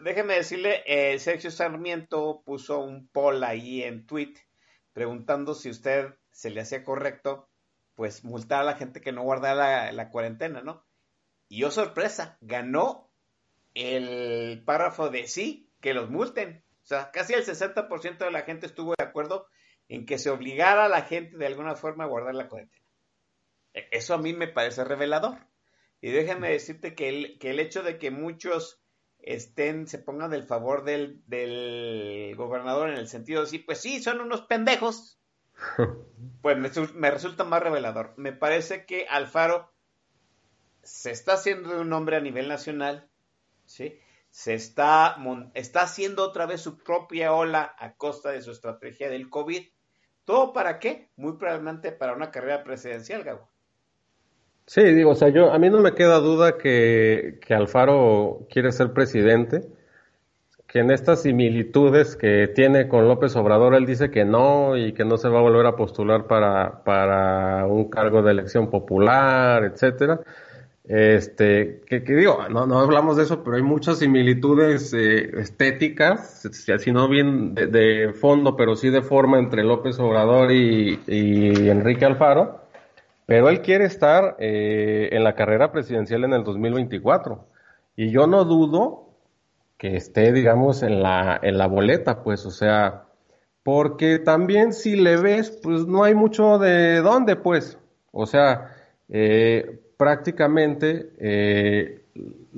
Déjeme decirle, eh, Sergio Sarmiento puso un poll ahí en tweet preguntando si usted se le hacía correcto, pues multar a la gente que no guardara la, la cuarentena, ¿no? Y oh sorpresa, ganó el párrafo de sí, que los multen. O sea, casi el 60% de la gente estuvo de acuerdo en que se obligara a la gente de alguna forma a guardar la cuarentena. E, eso a mí me parece revelador. Y déjame decirte que el, que el hecho de que muchos estén, se pongan del favor del, del gobernador en el sentido de decir, pues sí, son unos pendejos, pues me, me, resulta más revelador. Me parece que Alfaro se está haciendo de un hombre a nivel nacional, ¿sí? Se está, está haciendo otra vez su propia ola a costa de su estrategia del COVID. ¿Todo para qué? Muy probablemente para una carrera presidencial, Gabo. Sí, digo, o sea, yo, a mí no me queda duda que, que Alfaro quiere ser presidente, que en estas similitudes que tiene con López Obrador, él dice que no y que no se va a volver a postular para, para un cargo de elección popular, etcétera. Este, que, digo, no, no, hablamos de eso, pero hay muchas similitudes eh, estéticas, si no bien de, fondo, pero sí de forma entre López Obrador y, y Enrique Alfaro. Pero él quiere estar eh, en la carrera presidencial en el 2024. Y yo no dudo que esté, digamos, en la, en la boleta, pues, o sea, porque también si le ves, pues no hay mucho de dónde, pues. O sea, eh, prácticamente eh,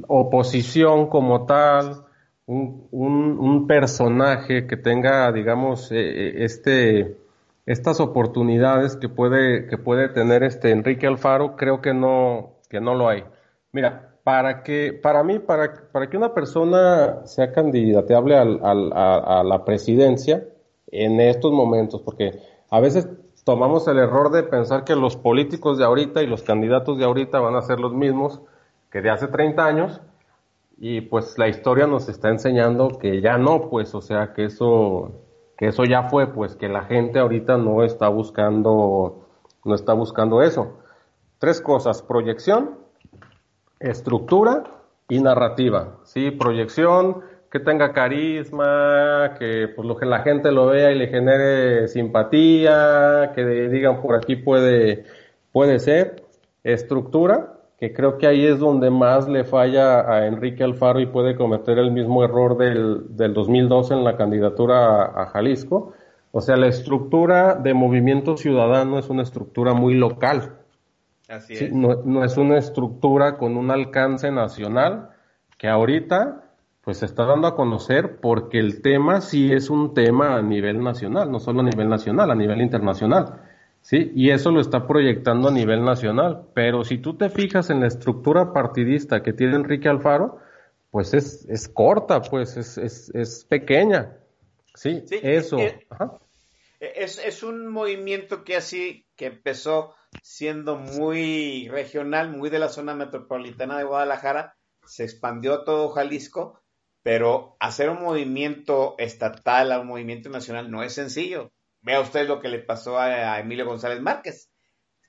oposición como tal, un, un, personaje que tenga, digamos, este estas oportunidades que puede, que puede tener este Enrique Alfaro, creo que no, que no lo hay. Mira, para que, para mí, para, para que una persona sea candidateable al, a, la presidencia en estos momentos, porque a veces tomamos el error de pensar que los políticos de ahorita y los candidatos de ahorita van a ser los mismos que de hace 30 años, y pues la historia nos está enseñando que ya no, pues, o sea, que eso que eso ya fue, pues que la gente ahorita no está buscando, no está buscando eso. Tres cosas, proyección, estructura y narrativa. Sí, proyección, que tenga carisma, que pues lo que la gente lo vea y le genere simpatía, que digan por aquí puede, puede ser. Estructura, que creo que ahí es donde más le falla a Enrique Alfaro y puede cometer el mismo error del, del 2012 en la candidatura a, Jalisco. O sea, la estructura de movimiento ciudadano es una estructura muy local. Así es. no, es una estructura con un alcance nacional que ahorita pues se está dando a conocer porque el tema sí es un tema a nivel nacional, no solo a nivel nacional, a nivel internacional. Sí, y eso lo está proyectando a nivel nacional. Pero si tú te fijas en la estructura partidista que tiene Enrique Alfaro, pues es, es corta, pues es, es, es pequeña. Sí, eso. Eh, es, es, un movimiento que así, que empezó siendo muy regional, muy de la zona metropolitana de Guadalajara, se expandió a todo Jalisco, pero hacer un movimiento estatal a un movimiento nacional no es sencillo. Vea usted lo que le pasó a, Emilio González Márquez.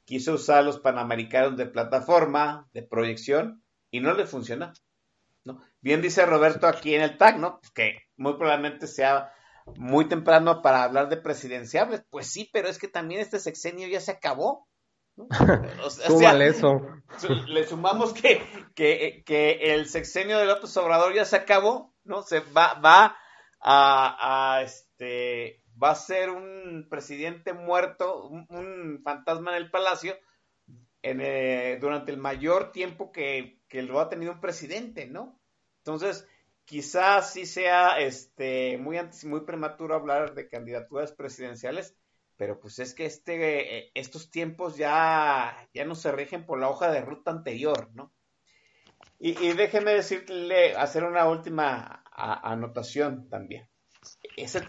Quiso usar los panamericanos de plataforma, de proyección, y no le funcionó. Bien dice Roberto aquí en el tag, ¿no? Pues que muy probablemente sea muy temprano para hablar de presidenciables. Pues sí, pero es que también este sexenio ya se acabó. ¿No? O sea, eso. Le sumamos que, que, que, el sexenio de López Obrador ya se acabó, ¿no? Se va, va a, a este va a ser un presidente muerto, un, fantasma en el palacio, eh, durante el mayor tiempo que, lo ha tenido un presidente, ¿no? Entonces, quizás sí sea este, muy, muy prematuro hablar de candidaturas presidenciales, pero pues es que este, eh, estos tiempos ya, ya no se rigen por la hoja de ruta anterior, ¿no? Y, déjeme decirle, hacer una última anotación también. Ese,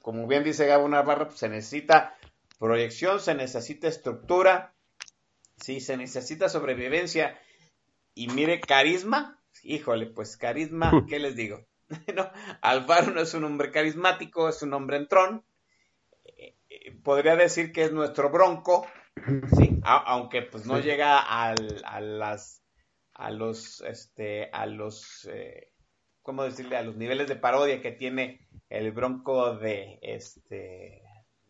como bien dice Gabo Navarro, pues se necesita proyección, se necesita estructura, sí, se necesita sobrevivencia y mire, carisma, híjole, pues carisma, ¿qué les digo? no, Alfaro no es un hombre carismático, es un hombre entrón. Podría decir que es nuestro bronco, sí, aunque pues no llega al, a las a los este a los eh, ¿cómo decirle? a los niveles de parodia que tiene el Bronco de este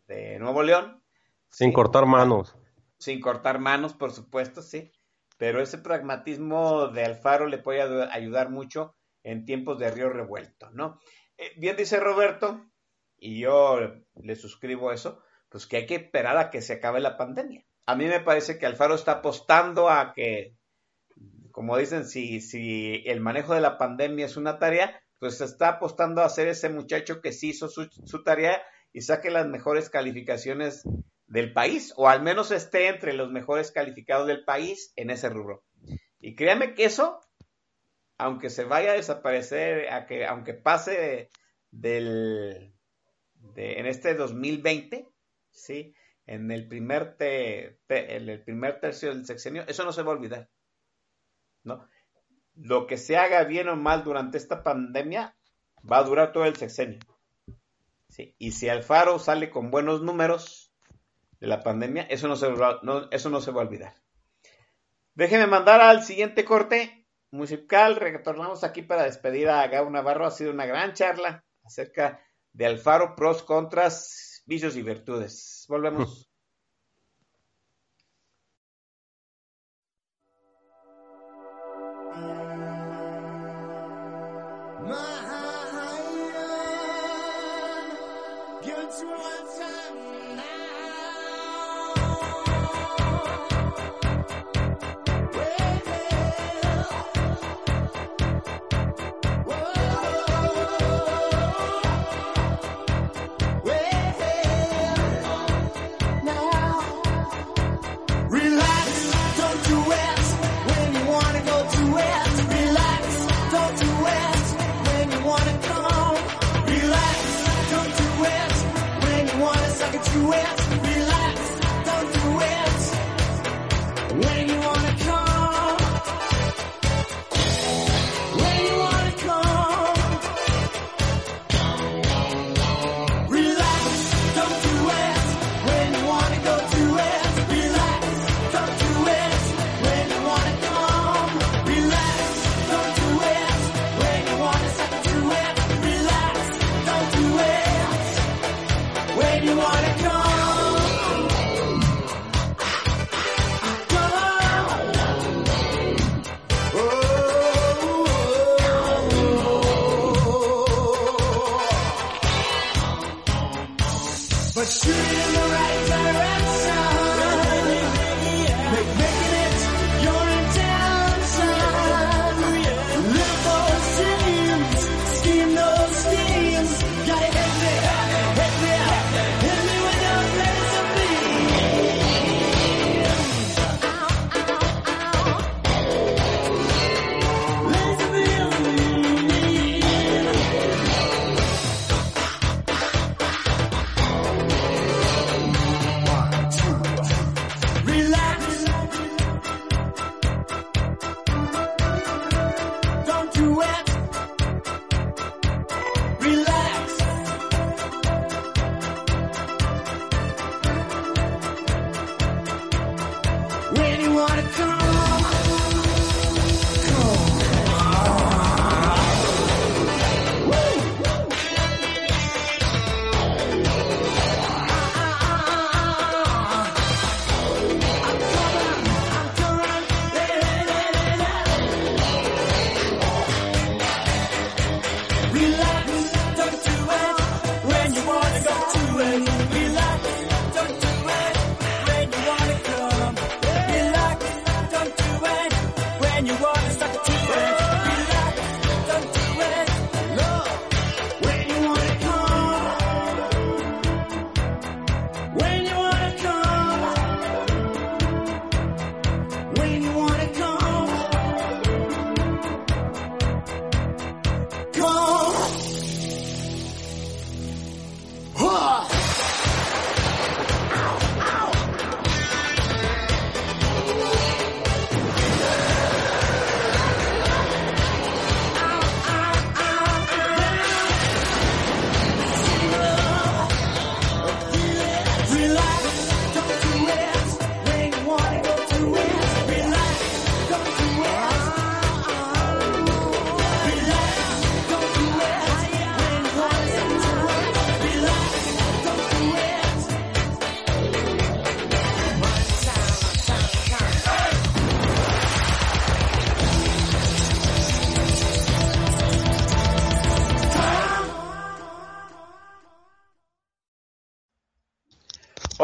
de Nuevo León. Sin cortar manos. Sin cortar manos, por supuesto, sí. Pero ese pragmatismo de Alfaro le puede ayudar mucho en tiempos de río revuelto, ¿no? Eh, bien dice Roberto y yo le suscribo eso, pues que hay que esperar a que se acabe la pandemia. A mí me parece que Alfaro está apostando a que, como dicen, si, si el manejo de la pandemia es una tarea, pues está apostando a ser ese muchacho que sí hizo su, su tarea y saque las mejores calificaciones del país, o al menos esté entre los mejores calificados del país en ese rubro. Y créame que eso, aunque se vaya a desaparecer, a que, aunque pase del, en este 2020, ¿sí? En el, primer tercio del sexenio, eso no se va a olvidar, ¿no? Lo que se haga bien o mal durante esta pandemia va a durar todo el sexenio. ¿sí? Y si Alfaro sale con buenos números de la pandemia, eso no se va, eso no se va a olvidar. Déjenme mandar al siguiente corte musical. Retornamos aquí para despedir a Gabo Navarro. Ha sido una gran charla acerca de Alfaro, pros, contras, vicios y virtudes. Volvemos.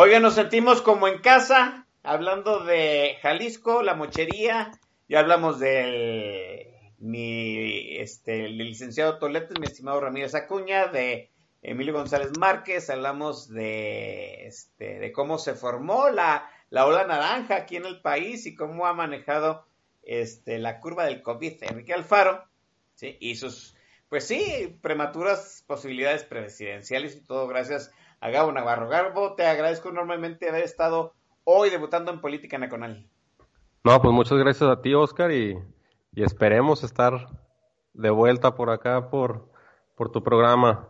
Oiga, nos sentimos como en casa, hablando de Jalisco, la mochería, ya hablamos del mi este licenciado Toletes, mi estimado Ramírez Acuña, de Emilio González Márquez, hablamos de este cómo se formó la, la ola naranja aquí en el país y cómo ha manejado este la curva del COVID Enrique Alfaro, ¿sí? y sus pues sí, prematuras posibilidades presidenciales y todo gracias a Gabo Navarro. Garbo, te agradezco enormemente haber estado hoy debutando en Política Nacional. No, pues muchas gracias a ti, Oscar, y, y esperemos estar de vuelta por acá por, por tu programa.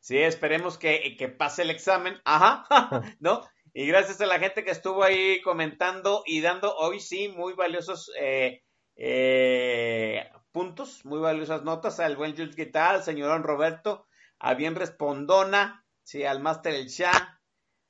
Sí, esperemos que, que pase el examen. Ajá, ¿no? Y gracias a la gente que estuvo ahí comentando y dando hoy sí muy valiosos eh, eh, puntos, muy valiosas notas al buen Jules Guitar, al señorón Roberto, a bien respondona, sí, al Máster El Shah,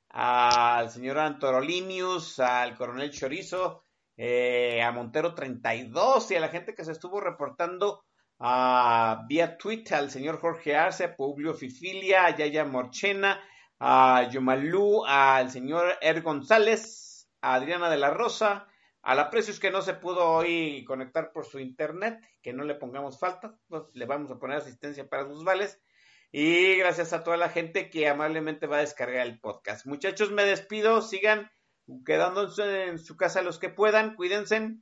al señor Antorolimius, al coronel Chorizo, eh, a Montero 32 y a la gente que se estuvo reportando a vía Twitter, al señor Jorge Arce, a Publio Fifilia, a Yaya Morchena, a Yomalú, al señor Er González, a Adriana de la Rosa, a la Precios que no se pudo hoy conectar por su internet, que no le pongamos falta, pues le vamos a poner asistencia para sus vales. Y gracias a toda la gente que amablemente va a descargar el podcast. Muchachos, me despido, sigan quedándose en su casa los que puedan, cuídense.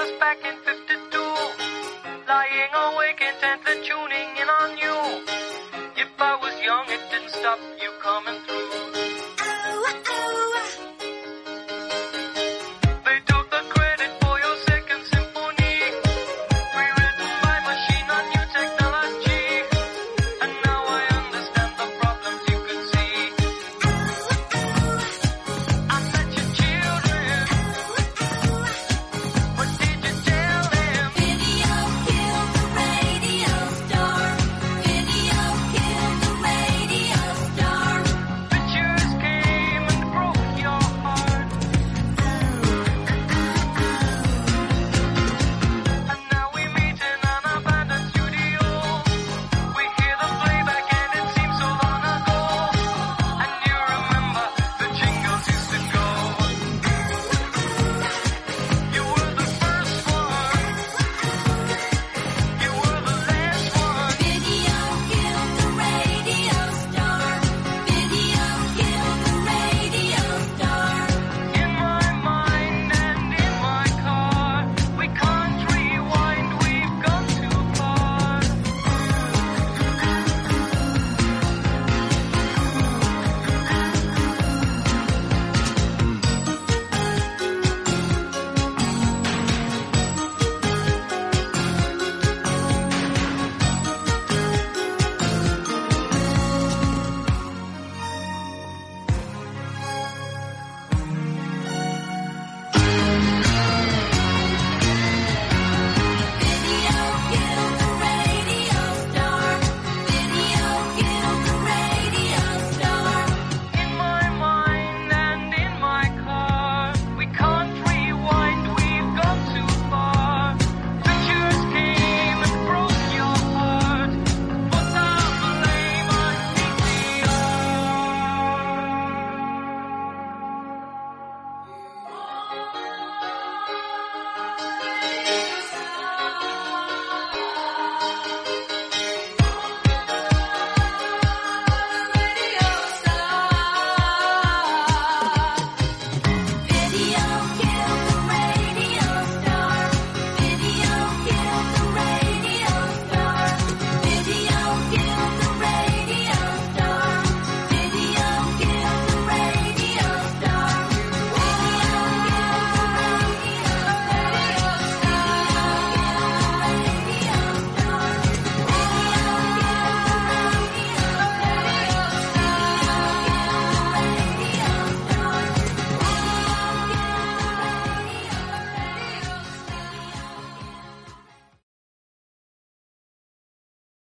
The back in 52. Lying awake intently tuning in long it didn't stop you coming through.